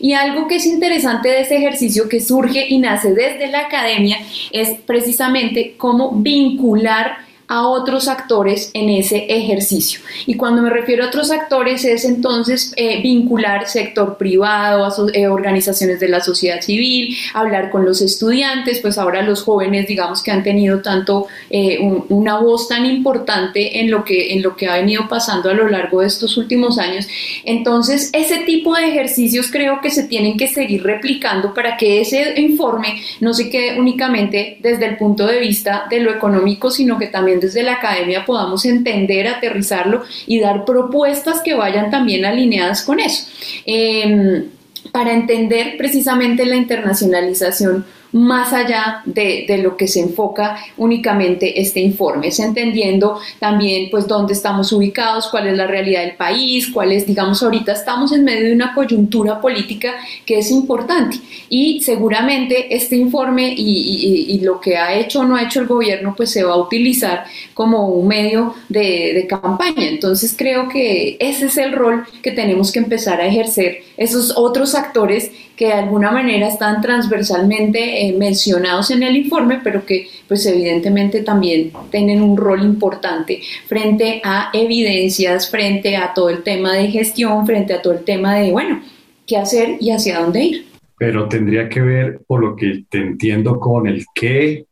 Speaker 3: Y algo que es interesante de ese ejercicio que surge y nace desde la academia es precisamente cómo vincular a otros actores en ese ejercicio. Y cuando me refiero a otros actores es entonces eh, vincular sector privado, eh, organizaciones de la sociedad civil, hablar con los estudiantes, pues ahora los jóvenes digamos que han tenido tanto eh, una voz tan importante en lo, que, en lo que ha venido pasando a lo largo de estos últimos años. Entonces ese tipo de ejercicios creo que se tienen que seguir replicando para que ese informe no se quede únicamente desde el punto de vista de lo económico, sino que también desde la academia podamos entender, aterrizarlo y dar propuestas que vayan también alineadas con eso. Em, para entender precisamente la internacionalización más allá de, lo que se enfoca únicamente este informe, es entendiendo también pues dónde estamos ubicados, cuál es la realidad del país, cuál es, digamos, ahorita estamos en medio de una coyuntura política que es importante y seguramente este informe y, lo que ha hecho o no ha hecho el gobierno pues se va a utilizar como un medio de, de campaña. Entonces creo que ese es el rol que tenemos que empezar a ejercer esos otros actores que de alguna manera están transversalmente eh, mencionados en el informe, pero que pues evidentemente también tienen un rol importante frente a evidencias, frente a todo el tema de gestión, frente a todo el tema de, bueno, qué hacer y hacia dónde ir.
Speaker 2: Pero tendría que ver, por lo que te entiendo, con el qué,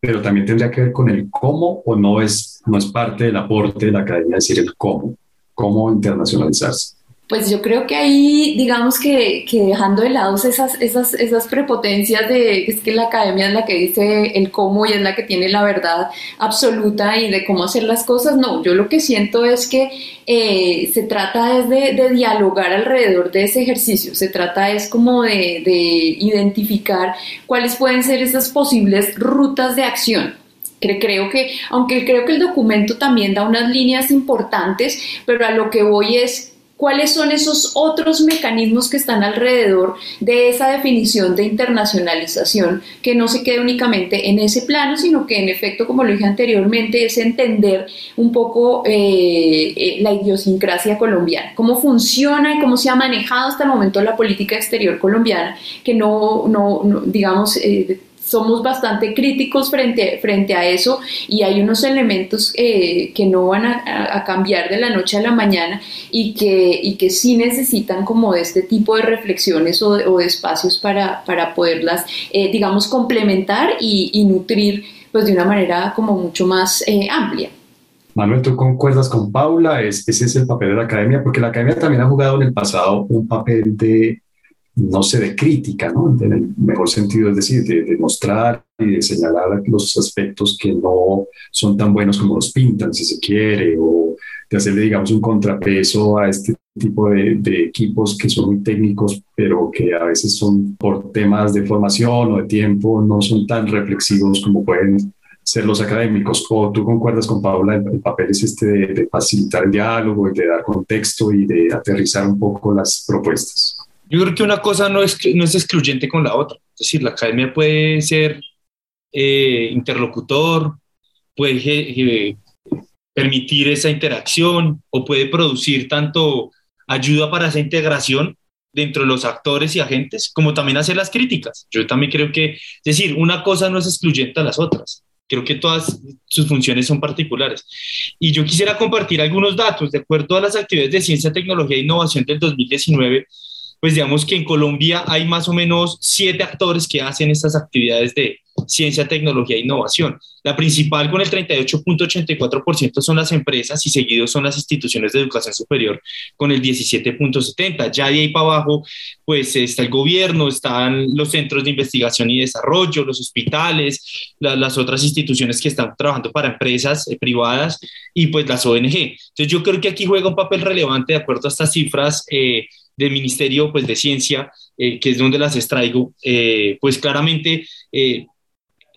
Speaker 2: pero también tendría que ver con el cómo o no es, no es parte del aporte de la academia decir el cómo, cómo internacionalizarse.
Speaker 3: Pues yo creo que ahí, digamos que, que, dejando de lado esas, esas, esas prepotencias de es que la academia es la que dice el cómo y es la que tiene la verdad absoluta y de cómo hacer las cosas, no, yo lo que siento es que eh, se trata es de, de, dialogar alrededor de ese ejercicio, se trata es como de, de identificar cuáles pueden ser esas posibles rutas de acción. Creo que, aunque creo que el documento también da unas líneas importantes, pero a lo que voy es cuáles son esos otros mecanismos que están alrededor de esa definición de internacionalización, que no se quede únicamente en ese plano, sino que en efecto, como lo dije anteriormente, es entender un poco eh, eh, la idiosincrasia colombiana, cómo funciona y cómo se ha manejado hasta el momento la política exterior colombiana, que no, no, digamos, eh, somos bastante críticos frente, frente a eso y hay unos elementos eh, que no van a, cambiar de la noche a la mañana y que, y que sí necesitan como de este tipo de reflexiones o de, espacios para, para poderlas, eh, digamos, complementar y, nutrir pues de una manera como mucho más eh, amplia.
Speaker 2: Manuel, ¿tú concuerdas con Paula? ¿Es, ese es el papel de la academia, porque la academia también ha jugado en el pasado un papel de no sé, de crítica, ¿no? En el mejor sentido, es decir, de, mostrar y de señalar los aspectos que no son tan buenos como los pintan, si se quiere, o de hacerle, digamos, un contrapeso a este tipo de, de, equipos que son muy técnicos, pero que a veces son por temas de formación o de tiempo, no son tan reflexivos como pueden ser los académicos. ¿O tú concuerdas con Paula? El, papel es este de, facilitar el diálogo y de dar contexto y de aterrizar un poco las propuestas.
Speaker 4: Yo creo que una cosa no es, no es excluyente con la otra. Es decir, la academia puede ser eh, interlocutor, puede permitir esa interacción o puede producir tanto ayuda para esa integración dentro de los actores y agentes, como también hacer las críticas. Yo también creo que, es decir, una cosa no es excluyente a las otras. Creo que todas sus funciones son particulares. Y yo quisiera compartir algunos datos. De acuerdo a las actividades de ciencia, tecnología e innovación del 2019, pues digamos que en Colombia hay más o menos siete actores que hacen estas actividades de ciencia, tecnología e innovación. La principal con el 38.84% son las empresas y seguidos son las instituciones de educación superior con el 17.70%. Ya de ahí para abajo, pues está el gobierno, están los centros de investigación y desarrollo, los hospitales, las otras instituciones que están trabajando para empresas eh, privadas y pues las ONG. Entonces yo creo que aquí juega un papel relevante de acuerdo a estas cifras. Eh, del Ministerio pues, de Ciencia, eh, que es donde las extraigo, pues claramente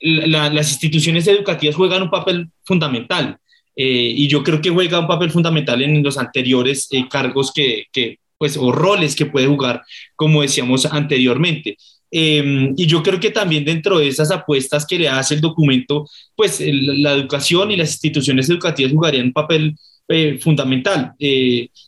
Speaker 4: las instituciones educativas juegan un papel fundamental eh, y yo creo que juega un papel fundamental en los anteriores eh, cargos que, que, pues, o roles que puede jugar, como decíamos anteriormente. Em, y yo creo que también dentro de esas apuestas que le hace el documento, pues la educación y las instituciones educativas jugarían un papel eh, fundamental.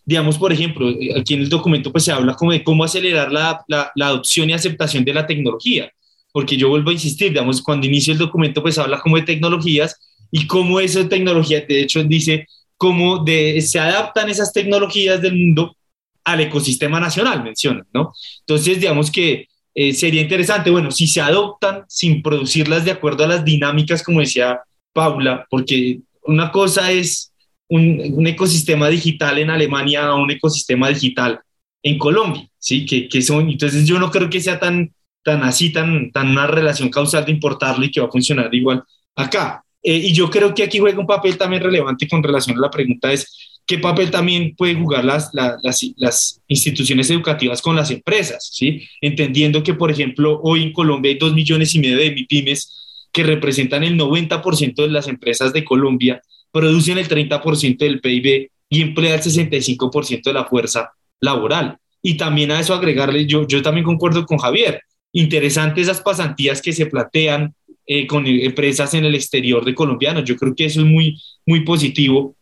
Speaker 4: digamos, por ejemplo, aquí en el documento pues se habla como de cómo acelerar la, la, adopción y aceptación de la tecnología porque yo vuelvo a insistir, digamos, cuando inicio el documento, pues habla como de tecnologías y cómo esa tecnología, de hecho, dice cómo se adaptan esas tecnologías del mundo al ecosistema nacional, mencionan, ¿no? Entonces, digamos que eh, sería interesante, bueno, si se adoptan sin producirlas de acuerdo a las dinámicas, como decía Paula, porque una cosa es un, ecosistema digital en Alemania a un ecosistema digital en Colombia, ¿sí? Que, que son, entonces yo no creo que sea tan tan así, tan, tan una relación causal de importarlo y que va a funcionar igual acá. Eh, y yo creo que aquí juega un papel también relevante con relación a la pregunta es, ¿qué papel también pueden jugar las, las, las, instituciones educativas con las empresas? ¿sí? Entendiendo que, por ejemplo, hoy en Colombia hay dos millones y medio de MIPIMES que representan el 90% de las empresas de Colombia, producen el 30% del PIB y emplean el 65% de la fuerza laboral. Y también a eso agregarle, yo, yo también concuerdo con Javier, interesante esas pasantías que se plantean eh, con empresas en el exterior de colombianos. Yo creo que eso es muy, muy positivo,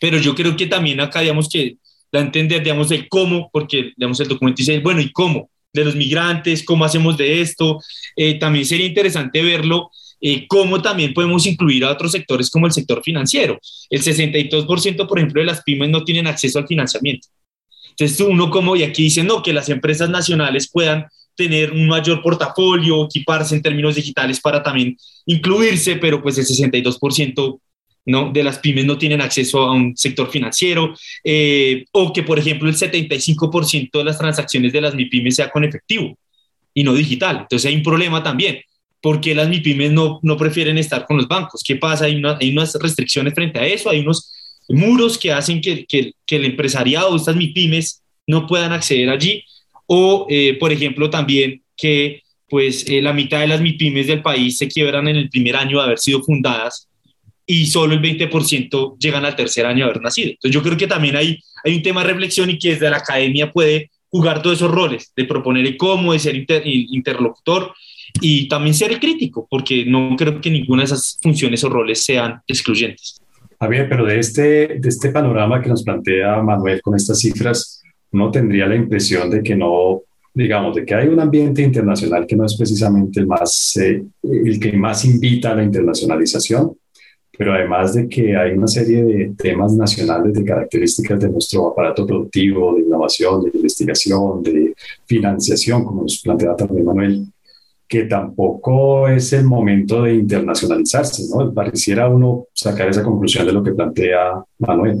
Speaker 4: pero yo creo que también acá, digamos, que da a entender, digamos, el cómo, porque, digamos, el documento dice, bueno, ¿y cómo? De los migrantes, ¿cómo hacemos de esto? Eh, también sería interesante verlo, eh, cómo también podemos incluir a otros sectores como el sector financiero. El 62%, por ejemplo, de las pymes no tienen acceso al financiamiento. Entonces, uno como, y aquí dice, no, que las empresas nacionales puedan tener un mayor portafolio, equiparse en términos digitales para también incluirse, pero pues el 62% ¿no? de las pymes no tienen acceso a un sector financiero, eh, o que por ejemplo el 75% de las transacciones de las MIPYMES sea con efectivo y no digital. Entonces hay un problema también. ¿Por qué las MIPYMES no, no prefieren estar con los bancos? ¿Qué pasa? Hay, hay unas restricciones frente a eso, hay unos muros que hacen que, que, que el empresariado, estas MIPYMES, no puedan acceder allí o, eh, por ejemplo, también que pues eh, la mitad de las MIPIMES del país se quiebran en el primer año de haber sido fundadas y solo el 20% llegan al tercer año de haber nacido. Entonces yo creo que también hay, hay un tema de reflexión y que desde la academia puede jugar todos esos roles, de proponer el cómo, de ser interlocutor y también ser crítico, porque no creo que ninguna de esas funciones o roles sean excluyentes.
Speaker 2: Javier, pero de este, de este panorama que nos plantea Manuel con estas cifras, uno tendría la impresión de que no, digamos, de que hay un ambiente internacional que no es precisamente el, más, eh, el que más invita a la internacionalización, pero además de que hay una serie de temas nacionales de características de nuestro aparato productivo, de innovación, de investigación, de financiación, como nos plantea también Manuel, que tampoco es el momento de internacionalizarse, ¿no? Pareciera uno sacar esa conclusión de lo que plantea Manuel.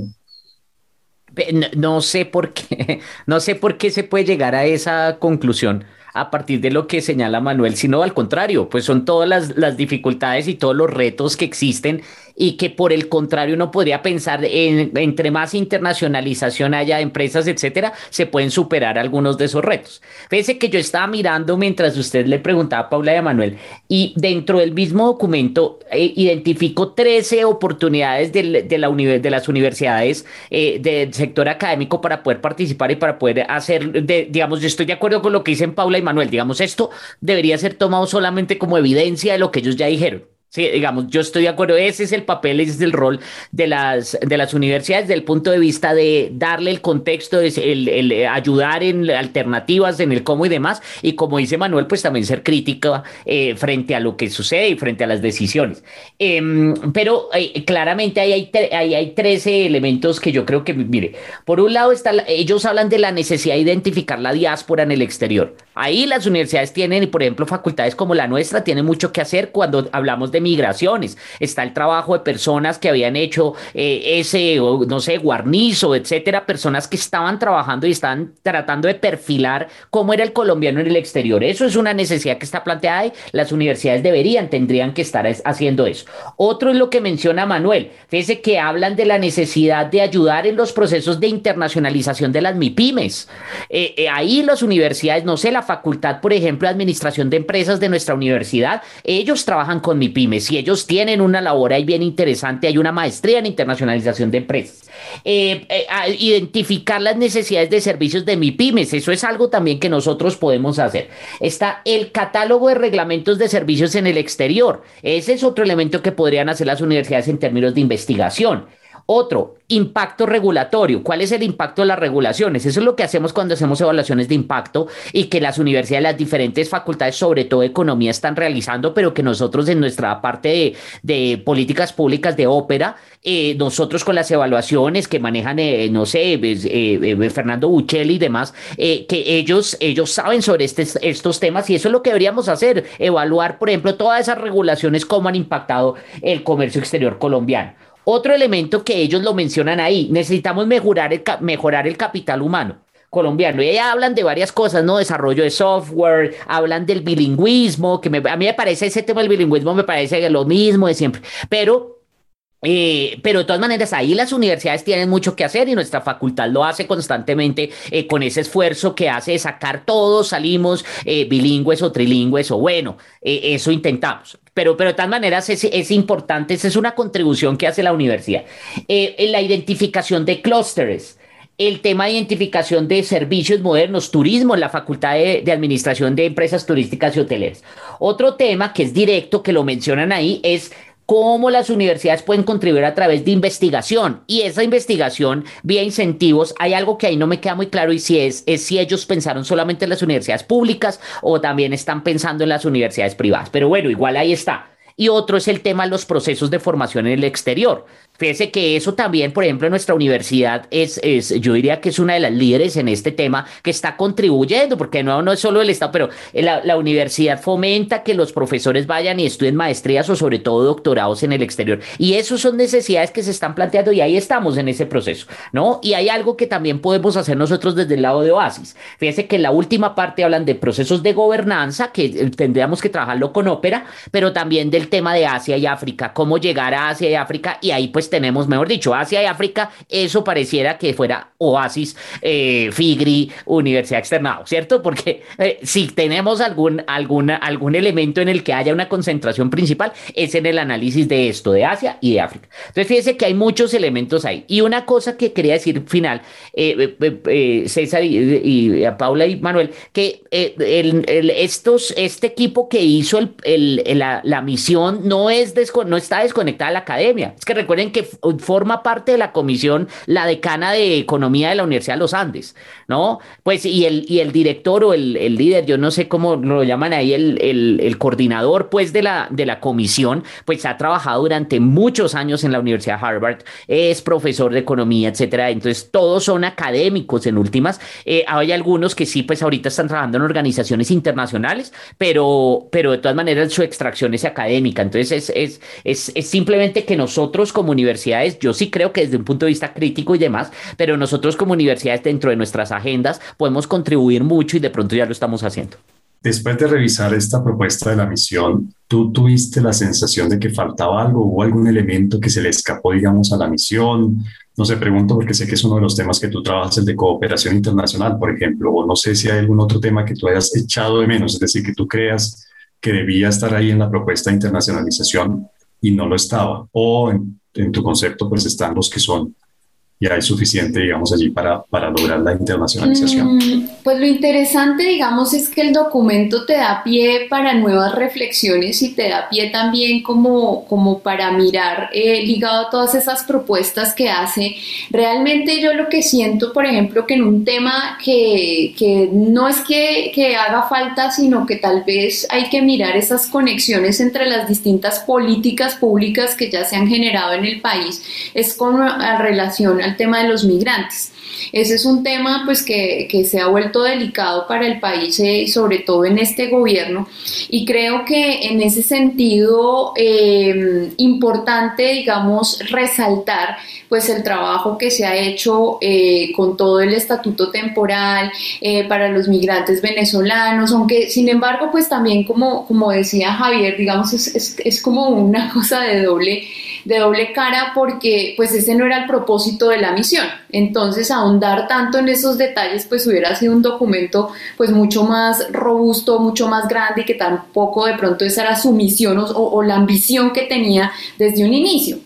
Speaker 5: No, sé por qué, no sé por qué se puede llegar a esa conclusión a partir de lo que señala Manuel, sino al contrario, pues son todas las, las dificultades y todos los retos que existen y que por el contrario uno podría pensar en entre más internacionalización haya de empresas, etcétera, se pueden superar algunos de esos retos. Fíjese que yo estaba mirando mientras usted le preguntaba a Paula y a Manuel y dentro del mismo documento eh, identificó 13 oportunidades de, la de las universidades eh, del sector académico para poder participar y para poder hacer, de, digamos, yo estoy de acuerdo con lo que dicen Paula y Manuel, digamos, esto debería ser tomado solamente como evidencia de lo que ellos ya dijeron Sí, digamos, yo estoy de acuerdo, ese es el papel, ese es el rol de las, de las universidades desde el punto de vista de darle el contexto, el, el, ayudar en alternativas, en el cómo y demás, y como dice Manuel, pues también ser crítica eh, frente a lo que sucede y frente a las decisiones. Em, pero eh, claramente ahí hay, ahí hay 13 elementos que yo creo que, mire, por un lado está, ellos hablan de la necesidad de identificar la diáspora en el exterior. Ahí las universidades tienen, y por ejemplo, facultades como la nuestra tienen mucho que hacer cuando hablamos de migraciones. Está el trabajo de personas que habían hecho eh, ese, no sé, guarnizo, etcétera, personas que estaban trabajando y estaban tratando de perfilar cómo era el colombiano en el exterior. Eso es una necesidad que está planteada y las universidades deberían, tendrían que estar haciendo eso. Otro es lo que menciona Manuel. Fíjese que hablan de la necesidad de ayudar en los procesos de internacionalización de las MIPIMES. Eh, eh, ahí las universidades, no sé, la facultad, por ejemplo, de administración de empresas de nuestra universidad, ellos trabajan con MIPIMES si ellos tienen una labor ahí bien interesante, hay una maestría en internacionalización de empresas. Eh, eh, identificar las necesidades de servicios de MIPIMES, eso es algo también que nosotros podemos hacer. Está el catálogo de reglamentos de servicios en el exterior. Ese es otro elemento que podrían hacer las universidades en términos de investigación. Otro, impacto regulatorio. ¿Cuál es el impacto de las regulaciones? Eso es lo que hacemos cuando hacemos evaluaciones de impacto y que las universidades, las diferentes facultades, sobre todo economía, están realizando, pero que nosotros en nuestra parte de, políticas públicas de ópera, eh, nosotros con las evaluaciones que manejan, eh, no sé, pues, eh, Fernando Buccelli y demás, que ellos, ellos saben sobre este, estos temas y eso es lo que deberíamos hacer, evaluar, por ejemplo, todas esas regulaciones, cómo han impactado el comercio exterior colombiano. Otro elemento que ellos lo mencionan ahí, necesitamos mejorar el, mejorar el capital humano colombiano. Y hablan de varias cosas, ¿no? Desarrollo de software, hablan del bilingüismo, que a mí me parece ese tema del bilingüismo, me parece lo mismo de siempre. Pero eh, pero de todas maneras, ahí las universidades tienen mucho que hacer y nuestra facultad lo hace constantemente eh, con ese esfuerzo que hace de sacar todos, salimos eh, bilingües o trilingües o bueno, eso intentamos. Pero, pero de todas maneras es, es, importante, esa es una contribución que hace la universidad. la identificación de clústeres el tema de identificación de servicios modernos, turismo en la Facultad de, de, Administración de Empresas Turísticas y Hoteleras. Otro tema que es directo, que lo mencionan ahí, es cómo las universidades pueden contribuir a través de investigación y esa investigación vía incentivos, hay algo que ahí no me queda muy claro y si es, es si ellos pensaron solamente en las universidades públicas o también están pensando en las universidades privadas. Pero bueno, igual ahí está. Y otro es el tema de los procesos de formación en el exterior. Fíjese que eso también, por ejemplo, nuestra universidad es, es, yo diría que es una de las líderes en este tema que está contribuyendo, porque no, no es solo el Estado, pero la, la, universidad fomenta que los profesores vayan y estudien maestrías o sobre todo doctorados en el exterior. Y eso son necesidades que se están planteando y ahí estamos en ese proceso, ¿no? Y hay algo que también podemos hacer nosotros desde el lado de Oasis. Fíjese que en la última parte hablan de procesos de gobernanza, que eh, tendríamos que trabajarlo con ópera, pero también del tema de Asia y África, cómo llegar a Asia y África, y ahí pues pues tenemos, mejor dicho, Asia y África, eso pareciera que fuera Oasis, eh, Figri, Universidad Externado, ¿cierto? Porque eh, si tenemos algún, alguna, algún elemento en el que haya una concentración principal, es en el análisis de esto, de Asia y de África. Entonces, fíjense que hay muchos elementos ahí. Y una cosa que quería decir final, eh, César y, a Paula y Manuel, que estos, este equipo que hizo la, misión no, es no está desconectada de la academia. Es que recuerden que forma parte de la comisión la decana de economía de la Universidad de los Andes, ¿no? Pues y el, y el director o el, el líder, yo no sé cómo lo llaman ahí, el, el, el, coordinador pues de la, de la comisión, pues ha trabajado durante muchos años en la Universidad de Harvard, es profesor de economía, etcétera. Entonces todos son académicos en últimas. Eh, hay algunos que sí, pues ahorita están trabajando en organizaciones internacionales, pero, pero de todas maneras su extracción es académica. Entonces es, es, es, es simplemente que nosotros como universidad universidades, yo sí creo que desde un punto de vista crítico y demás, pero nosotros como universidades dentro de nuestras agendas podemos contribuir mucho y de pronto ya lo estamos haciendo.
Speaker 2: Después de revisar esta propuesta de la misión, ¿tú tuviste la sensación de que faltaba algo? ¿Hubo algún elemento que se le escapó, digamos, a la misión? No sé, pregunto porque sé que es uno de los temas que tú trabajas, el de cooperación internacional, por ejemplo, o no sé si hay algún otro tema que tú hayas echado de menos, es decir, que tú creas que debía estar ahí en la propuesta de internacionalización y no lo estaba, o en tu concepto, pues están los que son ya es suficiente, digamos, allí para, para lograr la internacionalización?
Speaker 3: Mm, pues lo interesante, digamos, es que el documento te da pie para nuevas reflexiones y te da pie también como, como para mirar, eh, ligado a todas esas propuestas que hace. Realmente yo lo que siento, por ejemplo, que en un tema que, que no es que, que haga falta, sino que tal vez hay que mirar esas conexiones entre las distintas políticas públicas que ya se han generado en el país, es con relación al tema de los migrantes. Ese es un tema pues que, se ha vuelto delicado para el país eh, sobre todo en este gobierno y creo que en ese sentido eh, importante digamos resaltar pues el trabajo que se ha hecho eh, con todo el estatuto temporal para los migrantes venezolanos aunque sin embargo pues también como, como decía Javier digamos es, es como una cosa de doble de doble cara porque pues ese no era el propósito de la misión. Entonces ahondar tanto en esos detalles pues hubiera sido un documento pues mucho más robusto, mucho más grande y que tampoco de pronto esa era su misión o, o la ambición que tenía desde un inicio.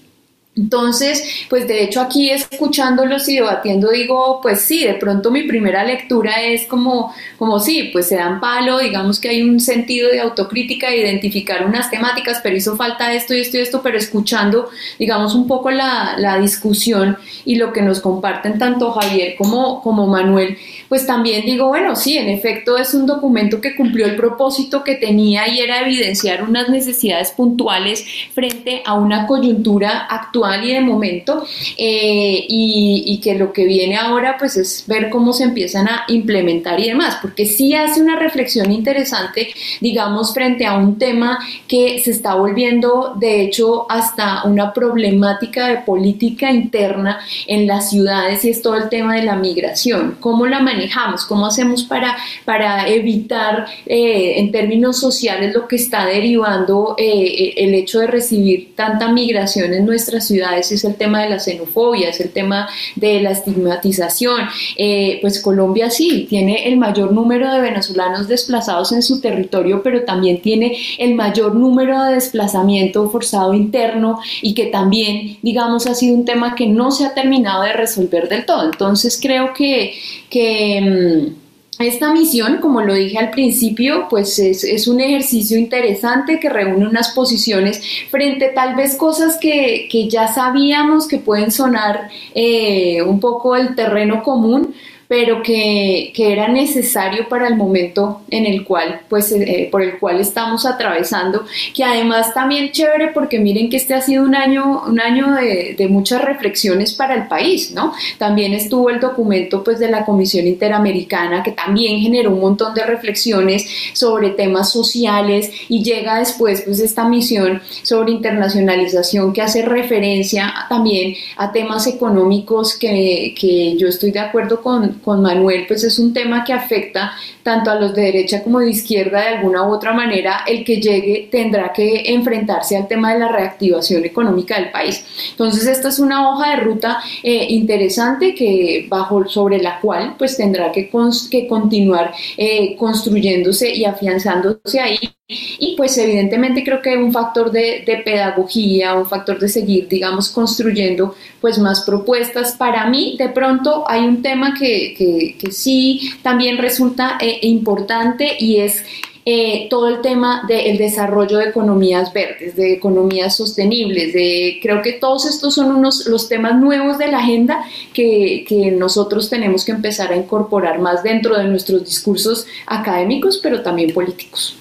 Speaker 3: Entonces, pues de hecho aquí escuchándolos y debatiendo digo, pues sí, de pronto mi primera lectura es como, como sí, pues se dan palo, digamos que hay un sentido de autocrítica, de identificar unas temáticas, pero hizo falta esto y esto y esto, pero escuchando, digamos, un poco la, la discusión y lo que nos comparten tanto Javier como, como Manuel, pues también digo, bueno, sí, en efecto es un documento que cumplió el propósito que tenía y era evidenciar unas necesidades puntuales frente a una coyuntura actual y de momento eh, y, que lo que viene ahora pues es ver cómo se empiezan a implementar y demás, porque sí hace una reflexión interesante, digamos, frente a un tema que se está volviendo de hecho hasta una problemática de política interna en las ciudades y es todo el tema de la migración, cómo la manejamos, cómo hacemos para, para evitar eh, en términos sociales lo que está derivando eh, el hecho de recibir tanta migración en nuestras ciudades es el tema de la xenofobia, es el tema de la estigmatización. Eh, pues Colombia sí, tiene el mayor número de venezolanos desplazados en su territorio, pero también tiene el mayor número de desplazamiento forzado interno y que también, digamos, ha sido un tema que no se ha terminado de resolver del todo. Entonces creo que... que mm, esta misión, como lo dije al principio, pues es, un ejercicio interesante que reúne unas posiciones frente tal vez cosas que, ya sabíamos que pueden sonar eh, un poco el terreno común, pero que, era necesario para el momento en el cual, pues, eh, por el cual estamos atravesando, que además también chévere porque miren que este ha sido un año, un año de, muchas reflexiones para el país, ¿no? También estuvo el documento, pues, de la Comisión Interamericana, que también generó un montón de reflexiones sobre temas sociales y llega después, pues, esta misión sobre internacionalización que hace referencia también a temas económicos que, que yo estoy de acuerdo con, con Manuel, pues es un tema que afecta tanto a los de derecha como de izquierda de alguna u otra manera. El que llegue tendrá que enfrentarse al tema de la reactivación económica del país. Entonces, esta es una hoja de ruta eh, interesante que bajo sobre la cual pues tendrá que, que continuar eh, construyéndose y afianzándose ahí y pues evidentemente creo que un factor de, pedagogía, un factor de seguir, digamos, construyendo pues más propuestas. Para mí, de pronto, hay un tema que, sí también resulta eh, importante y es eh, todo el tema del desarrollo de economías verdes, de economías sostenibles, de creo que todos estos son unos los temas nuevos de la agenda que nosotros tenemos que empezar a incorporar más dentro de nuestros discursos académicos, pero también políticos.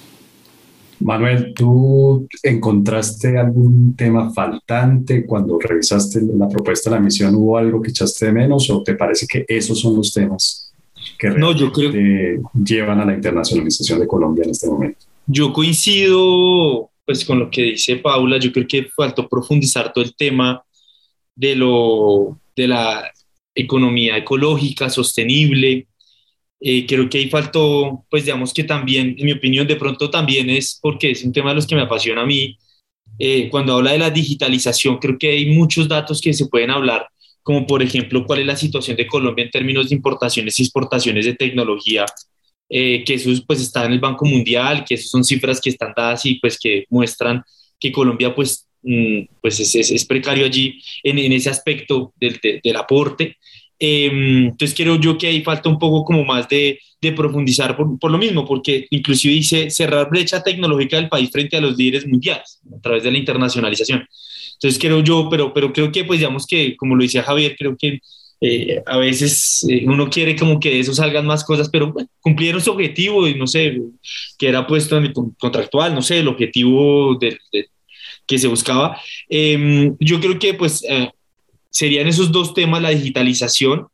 Speaker 2: Manuel, ¿tú encontraste algún tema faltante cuando revisaste la propuesta de la misión? ¿Hubo algo que echaste de menos o te parece que esos son los temas que no, yo creo... llevan a la internacionalización de Colombia en este momento?
Speaker 4: Yo coincido pues con lo que dice Paula, yo creo que faltó profundizar todo el tema de, lo, de la economía ecológica, sostenible. Eh, creo que ahí faltó, pues digamos que también, en mi opinión, de pronto también es porque es un tema de los que me apasiona a mí. Eh, cuando habla de la digitalización, creo que hay muchos datos que se pueden hablar, como por ejemplo, cuál es la situación de Colombia en términos de importaciones y exportaciones de tecnología, eh, que eso pues está en el Banco Mundial, que eso son cifras que están dadas y pues que muestran que Colombia pues Mm, pues es, es, precario allí en, en ese aspecto del, del aporte. Em, entonces creo yo que ahí falta un poco como más de, de profundizar por, por, lo mismo, porque inclusive dice cerrar brecha tecnológica del país frente a los líderes mundiales a través de la internacionalización. Entonces creo yo, pero, pero creo que pues digamos que, como lo decía Javier, creo que eh, a veces eh, uno quiere como que de eso salgan más cosas, pero bueno, cumplieron su objetivo y no sé, que era puesto en el contractual, no sé, el objetivo de, de que se buscaba. Em, yo creo que pues eh, serían esos dos temas, la digitalización,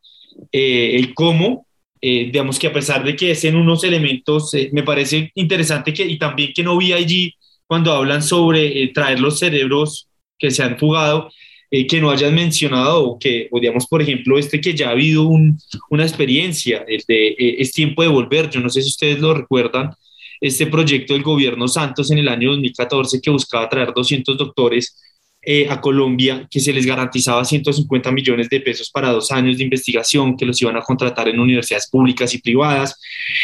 Speaker 4: eh, el cómo, eh, digamos que a pesar de que sean unos elementos, me parece interesante que, y también que no vi allí cuando hablan sobre traer los cerebros que se han fugado, que no hayan mencionado, o que, o digamos, por ejemplo, este que ya ha habido un, una experiencia, el de Es tiempo de volver, yo no sé si ustedes lo recuerdan, este proyecto del gobierno Santos en el año 2014 que buscaba traer 200 doctores eh, a Colombia, que se les garantizaba 150 millones de pesos para dos años de investigación, que los iban a contratar en universidades públicas y privadas,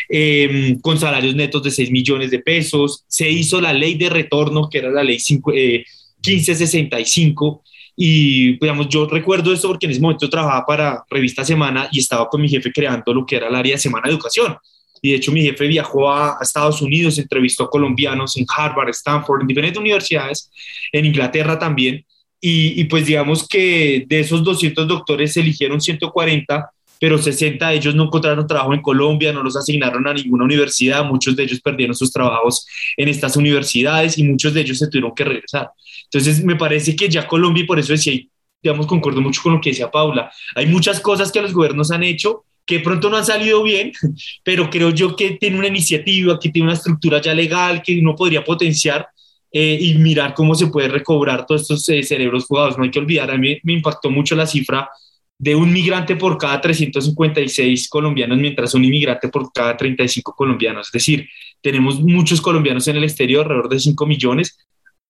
Speaker 4: em, con salarios netos de 6 millones de pesos. Se hizo la ley de retorno, que era la ley 1565. Eh, y, digamos, yo recuerdo esto porque en ese momento trabajaba para Revista Semana y estaba con mi jefe creando lo que era el área de Semana de Educación y de hecho mi jefe viajó a, Estados Unidos, entrevistó a colombianos en Harvard, Stanford, en diferentes universidades, en Inglaterra también, y, pues digamos que de esos 200 doctores se eligieron 140, pero 60 de ellos no encontraron trabajo en Colombia, no los asignaron a ninguna universidad, muchos de ellos perdieron sus trabajos en estas universidades y muchos de ellos se tuvieron que regresar. Entonces me parece que ya Colombia, y por eso decía, digamos, concuerdo mucho con lo que decía Paula, hay muchas cosas que los gobiernos han hecho que pronto no han salido bien, pero creo yo que tiene una iniciativa, que tiene una estructura ya legal que uno podría potenciar eh, y mirar cómo se puede recobrar todos estos eh, cerebros jugados. No hay que olvidar, a mí me impactó mucho la cifra de un migrante por cada 356 colombianos, mientras un inmigrante por cada 35 colombianos. Es decir, tenemos muchos colombianos en el exterior, alrededor de 5 millones,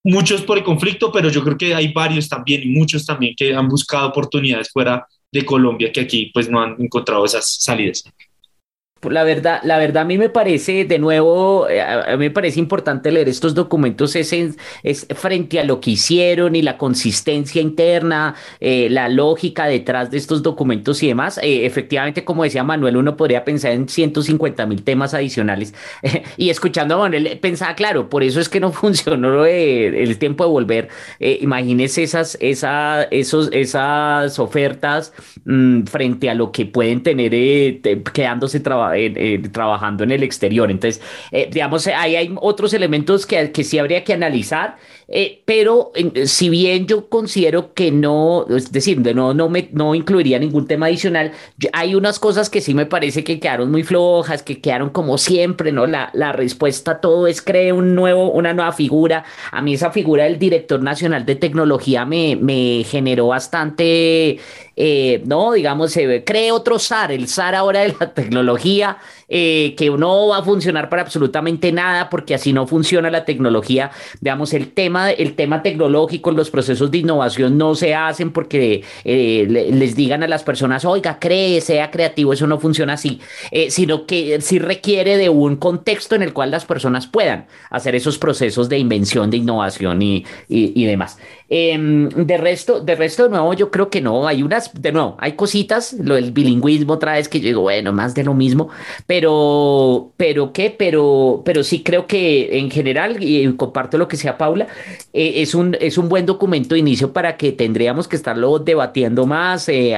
Speaker 4: muchos por el conflicto, pero yo creo que hay varios también muchos también que han buscado oportunidades fuera de Colombia que aquí pues no han encontrado esas salidas.
Speaker 5: La verdad, la verdad a mí me parece, de nuevo, eh, a, mí me parece importante leer estos documentos es, es, frente a lo que hicieron y la consistencia interna, eh, la lógica detrás de estos documentos y demás. Eh, efectivamente, como decía Manuel, uno podría pensar en 150 mil temas adicionales. y escuchando a Manuel, pensaba, claro, por eso es que no funcionó el tiempo de volver. imagínese esas, esa, esos, esas ofertas mm, frente a lo que pueden tener quedándose trabajando trabajando en el exterior. Entonces, eh, digamos, ahí hay otros elementos que, que sí habría que analizar, eh, pero si bien yo considero que no, es decir, no, no, me, no incluiría ningún tema adicional, hay unas cosas que sí me parece que quedaron muy flojas, que quedaron como siempre, ¿no? La, la respuesta a todo es cree un nuevo, una nueva figura. A mí esa figura del director nacional de tecnología me, me generó bastante eh, no, digamos, se cree otro SAR, el SAR ahora de la tecnología, eh, que no va a funcionar para absolutamente nada, porque así no funciona la tecnología. Digamos, el tema, el tema tecnológico, los procesos de innovación no se hacen porque eh, les digan a las personas, oiga, cree, sea creativo, eso no funciona así, sino que sí requiere de un contexto en el cual las personas puedan hacer esos procesos de invención, de innovación y, y demás. Em, de resto, de resto, de nuevo, yo creo que no. Hay unas, de nuevo, hay cositas, lo del bilingüismo otra vez que yo digo, bueno, más de lo mismo, pero, pero qué, pero, pero sí creo que en general, y comparto lo que sea Paula, eh, es, un, es un buen documento de inicio para que tendríamos que estarlo debatiendo más, eh,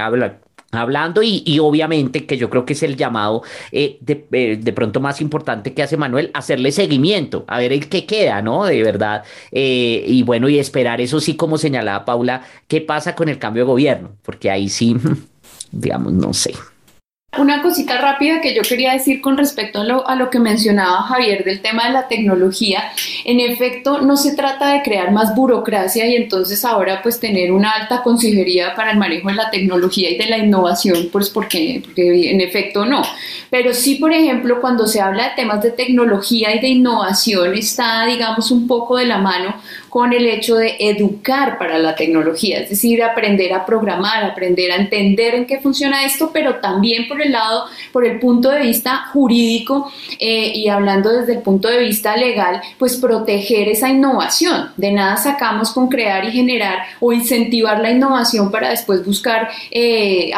Speaker 5: hablando y, obviamente que yo creo que es el llamado eh, eh, de, pronto más importante que hace Manuel, hacerle seguimiento, a ver el que queda, ¿no? De verdad. Y bueno, y esperar eso sí, como señalaba Paula, qué pasa con el cambio de gobierno, porque ahí sí, digamos, no sé.
Speaker 3: Una cosita rápida que yo quería decir con respecto a lo, a lo, que mencionaba Javier del tema de la tecnología. En efecto, no se trata de crear más burocracia y entonces ahora pues tener una alta consejería para el manejo de la tecnología y de la innovación, pues porque, porque en efecto no. Pero sí, por ejemplo, cuando se habla de temas de tecnología y de innovación, está, digamos, un poco de la mano con el hecho de educar para la tecnología, es decir, aprender a programar, aprender a entender en qué funciona esto, pero también por el lado, por el punto de vista jurídico eh, y hablando desde el punto de vista legal, pues proteger esa innovación. De nada sacamos con crear y generar o incentivar la innovación para después buscar eh,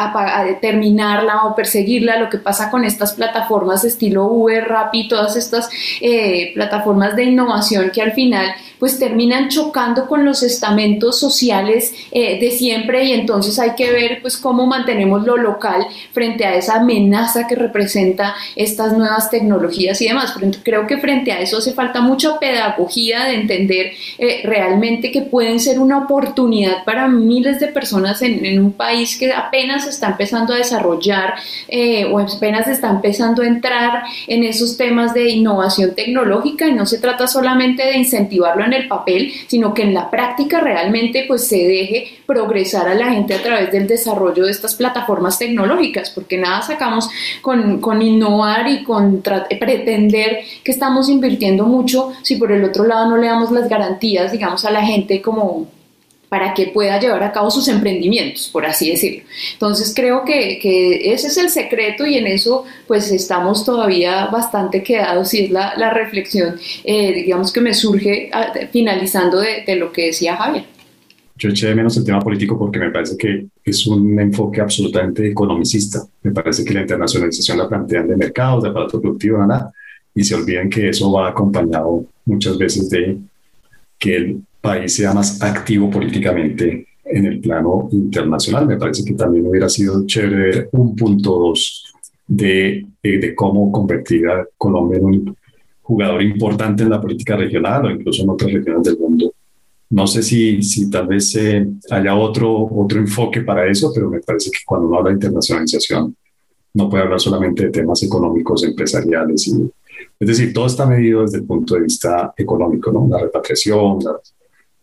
Speaker 3: terminarla o perseguirla, lo que pasa con estas plataformas estilo Uber, Rappi, todas estas eh, plataformas de innovación que al final pues terminan chocando con los estamentos sociales eh, de siempre y entonces hay que ver pues cómo mantenemos lo local frente a esa amenaza que representa estas nuevas tecnologías y demás. creo que frente a eso hace falta mucha pedagogía de entender eh, realmente que pueden ser una oportunidad para miles de personas en, un país que apenas está empezando a desarrollar eh, o apenas está empezando a entrar en esos temas de innovación tecnológica y no se trata solamente de incentivarlo en el papel, sino que en la práctica realmente pues se deje progresar a la gente a través del desarrollo de estas plataformas tecnológicas, porque nada sacamos con, con innovar y con pretender que estamos invirtiendo mucho si por el otro lado no le damos las garantías, digamos, a la gente como para que pueda llevar a cabo sus emprendimientos, por así decirlo. Entonces creo que, que, ese es el secreto y en eso pues estamos todavía bastante quedados y es la, la reflexión, eh, digamos que me surge ah, finalizando de, de, lo que decía Javier.
Speaker 2: Yo eché de menos el tema político porque me parece que es un enfoque absolutamente economicista. Me parece que la internacionalización la plantean de mercados, de aparato productivo, nada, y se olviden que eso va acompañado muchas veces de que el país sea más activo políticamente en el plano internacional. Me parece que también hubiera sido chévere ver un punto dos de, de, cómo convertir a Colombia en un jugador importante en la política regional o incluso en otras regiones del mundo. No sé si, si tal vez eh, haya otro, otro enfoque para eso, pero me parece que cuando uno habla de internacionalización, no puede hablar solamente de temas económicos, empresariales. Y, es decir, todo está medido desde el punto de vista económico, ¿no? La repatriación, la,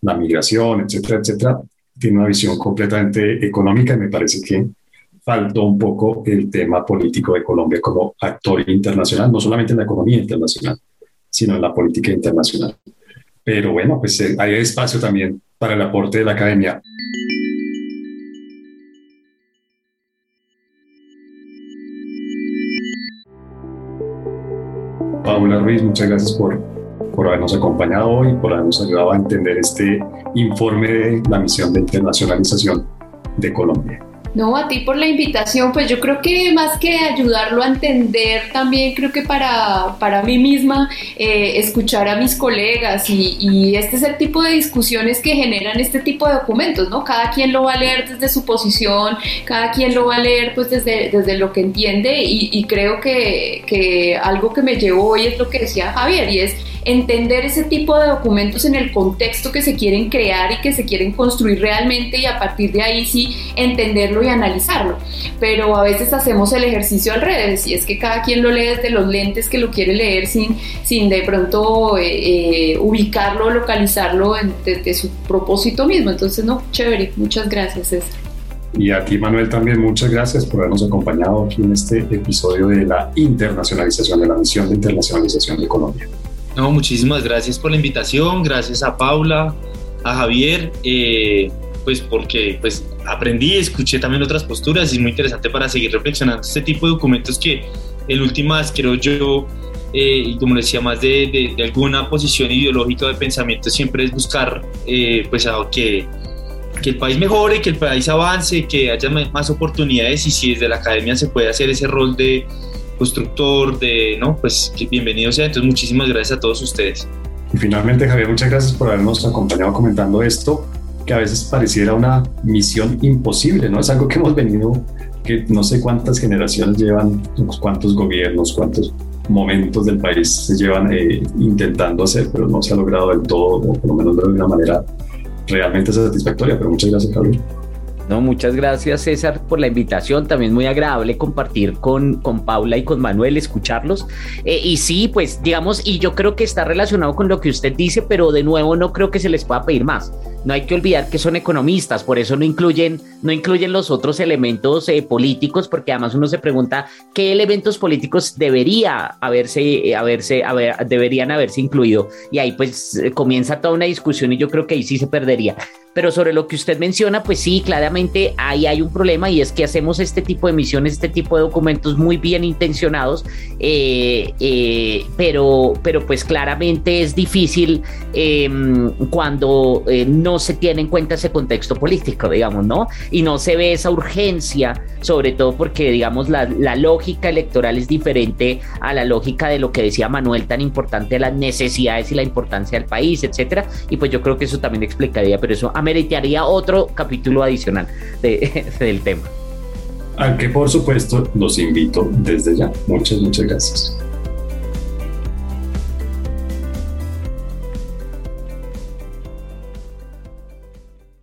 Speaker 2: la migración, etcétera, etcétera, tiene una visión completamente económica y me parece que faltó un poco el tema político de Colombia como actor internacional, no solamente en la economía internacional, sino en la política internacional. Pero bueno, pues eh, hay espacio también para el aporte de la academia. Paula Ruiz, muchas gracias por por habernos acompañado hoy, por habernos ayudado a entender este informe de la misión de internacionalización de Colombia.
Speaker 3: No, a ti por la invitación, pues yo creo que más que ayudarlo a entender, también creo que para, para mí misma, eh, escuchar a mis colegas y, y, este es el tipo de discusiones que generan este tipo de documentos, ¿no? Cada quien lo va a leer desde su posición, cada quien lo va a leer pues desde, desde lo que entiende y, y creo que, que algo que me llevó hoy es lo que decía Javier y es entender ese tipo de documentos en el contexto que se quieren crear y que se quieren construir realmente y a partir de ahí sí entenderlo y analizarlo. Pero a veces hacemos el ejercicio al revés y es que cada quien lo lee desde los lentes que lo quiere leer sin, sin de pronto eh, eh, ubicarlo, localizarlo desde su propósito mismo. Entonces, no, chévere, muchas gracias César.
Speaker 2: Y a ti, Manuel, también muchas gracias por habernos acompañado aquí en este episodio de la internacionalización, de la misión de internacionalización de Colombia.
Speaker 4: No, muchísimas gracias por la invitación, gracias a Paula, a Javier, eh, pues porque pues aprendí, escuché también otras posturas y es muy interesante para seguir reflexionando este tipo de documentos que en últimas creo yo, eh, y como decía, más de, de, alguna posición ideológica de pensamiento siempre es buscar eh, pues que, que el país mejore, que el país avance, que haya más oportunidades y si desde la academia se puede hacer ese rol de constructor, de, ¿no? Pues bienvenido sea. Entonces, muchísimas gracias a todos ustedes.
Speaker 2: Y finalmente, Javier, muchas gracias por habernos acompañado comentando esto, que a veces pareciera una misión imposible, ¿no? Es algo que hemos venido, que no sé cuántas generaciones llevan, cuántos gobiernos, cuántos momentos del país se llevan eh, intentando hacer, pero no se ha logrado del todo, o por lo menos de una manera realmente satisfactoria. Pero muchas gracias, Javier.
Speaker 5: No, muchas gracias César por la invitación. También muy agradable compartir con, con Paula y con Manuel, escucharlos. Eh, y sí, pues digamos, y yo creo que está relacionado con lo que usted dice, pero de nuevo no creo que se les pueda pedir más. No hay que olvidar que son economistas, por eso no incluyen, no incluyen los otros elementos eh, políticos, porque además uno se pregunta qué elementos políticos debería haberse, eh, haberse, haber, deberían haberse incluido. Y ahí pues comienza toda una discusión y yo creo que ahí sí se perdería. Pero sobre lo que usted menciona, pues sí, claramente ahí hay un problema y es que hacemos este tipo de misiones, este tipo de documentos muy bien intencionados, eh, eh, pero, pero pues claramente es difícil em, cuando eh, no se tiene en cuenta ese contexto político, digamos, ¿no? Y no se ve esa urgencia, sobre todo porque, digamos, la, la lógica electoral es diferente a la lógica de lo que decía Manuel, tan importante las necesidades y la importancia del país, etcétera. Y pues yo creo que eso también explicaría, pero eso ameritaría otro capítulo adicional de, del tema.
Speaker 2: A que por supuesto los invito desde ya. Muchas, muchas gracias.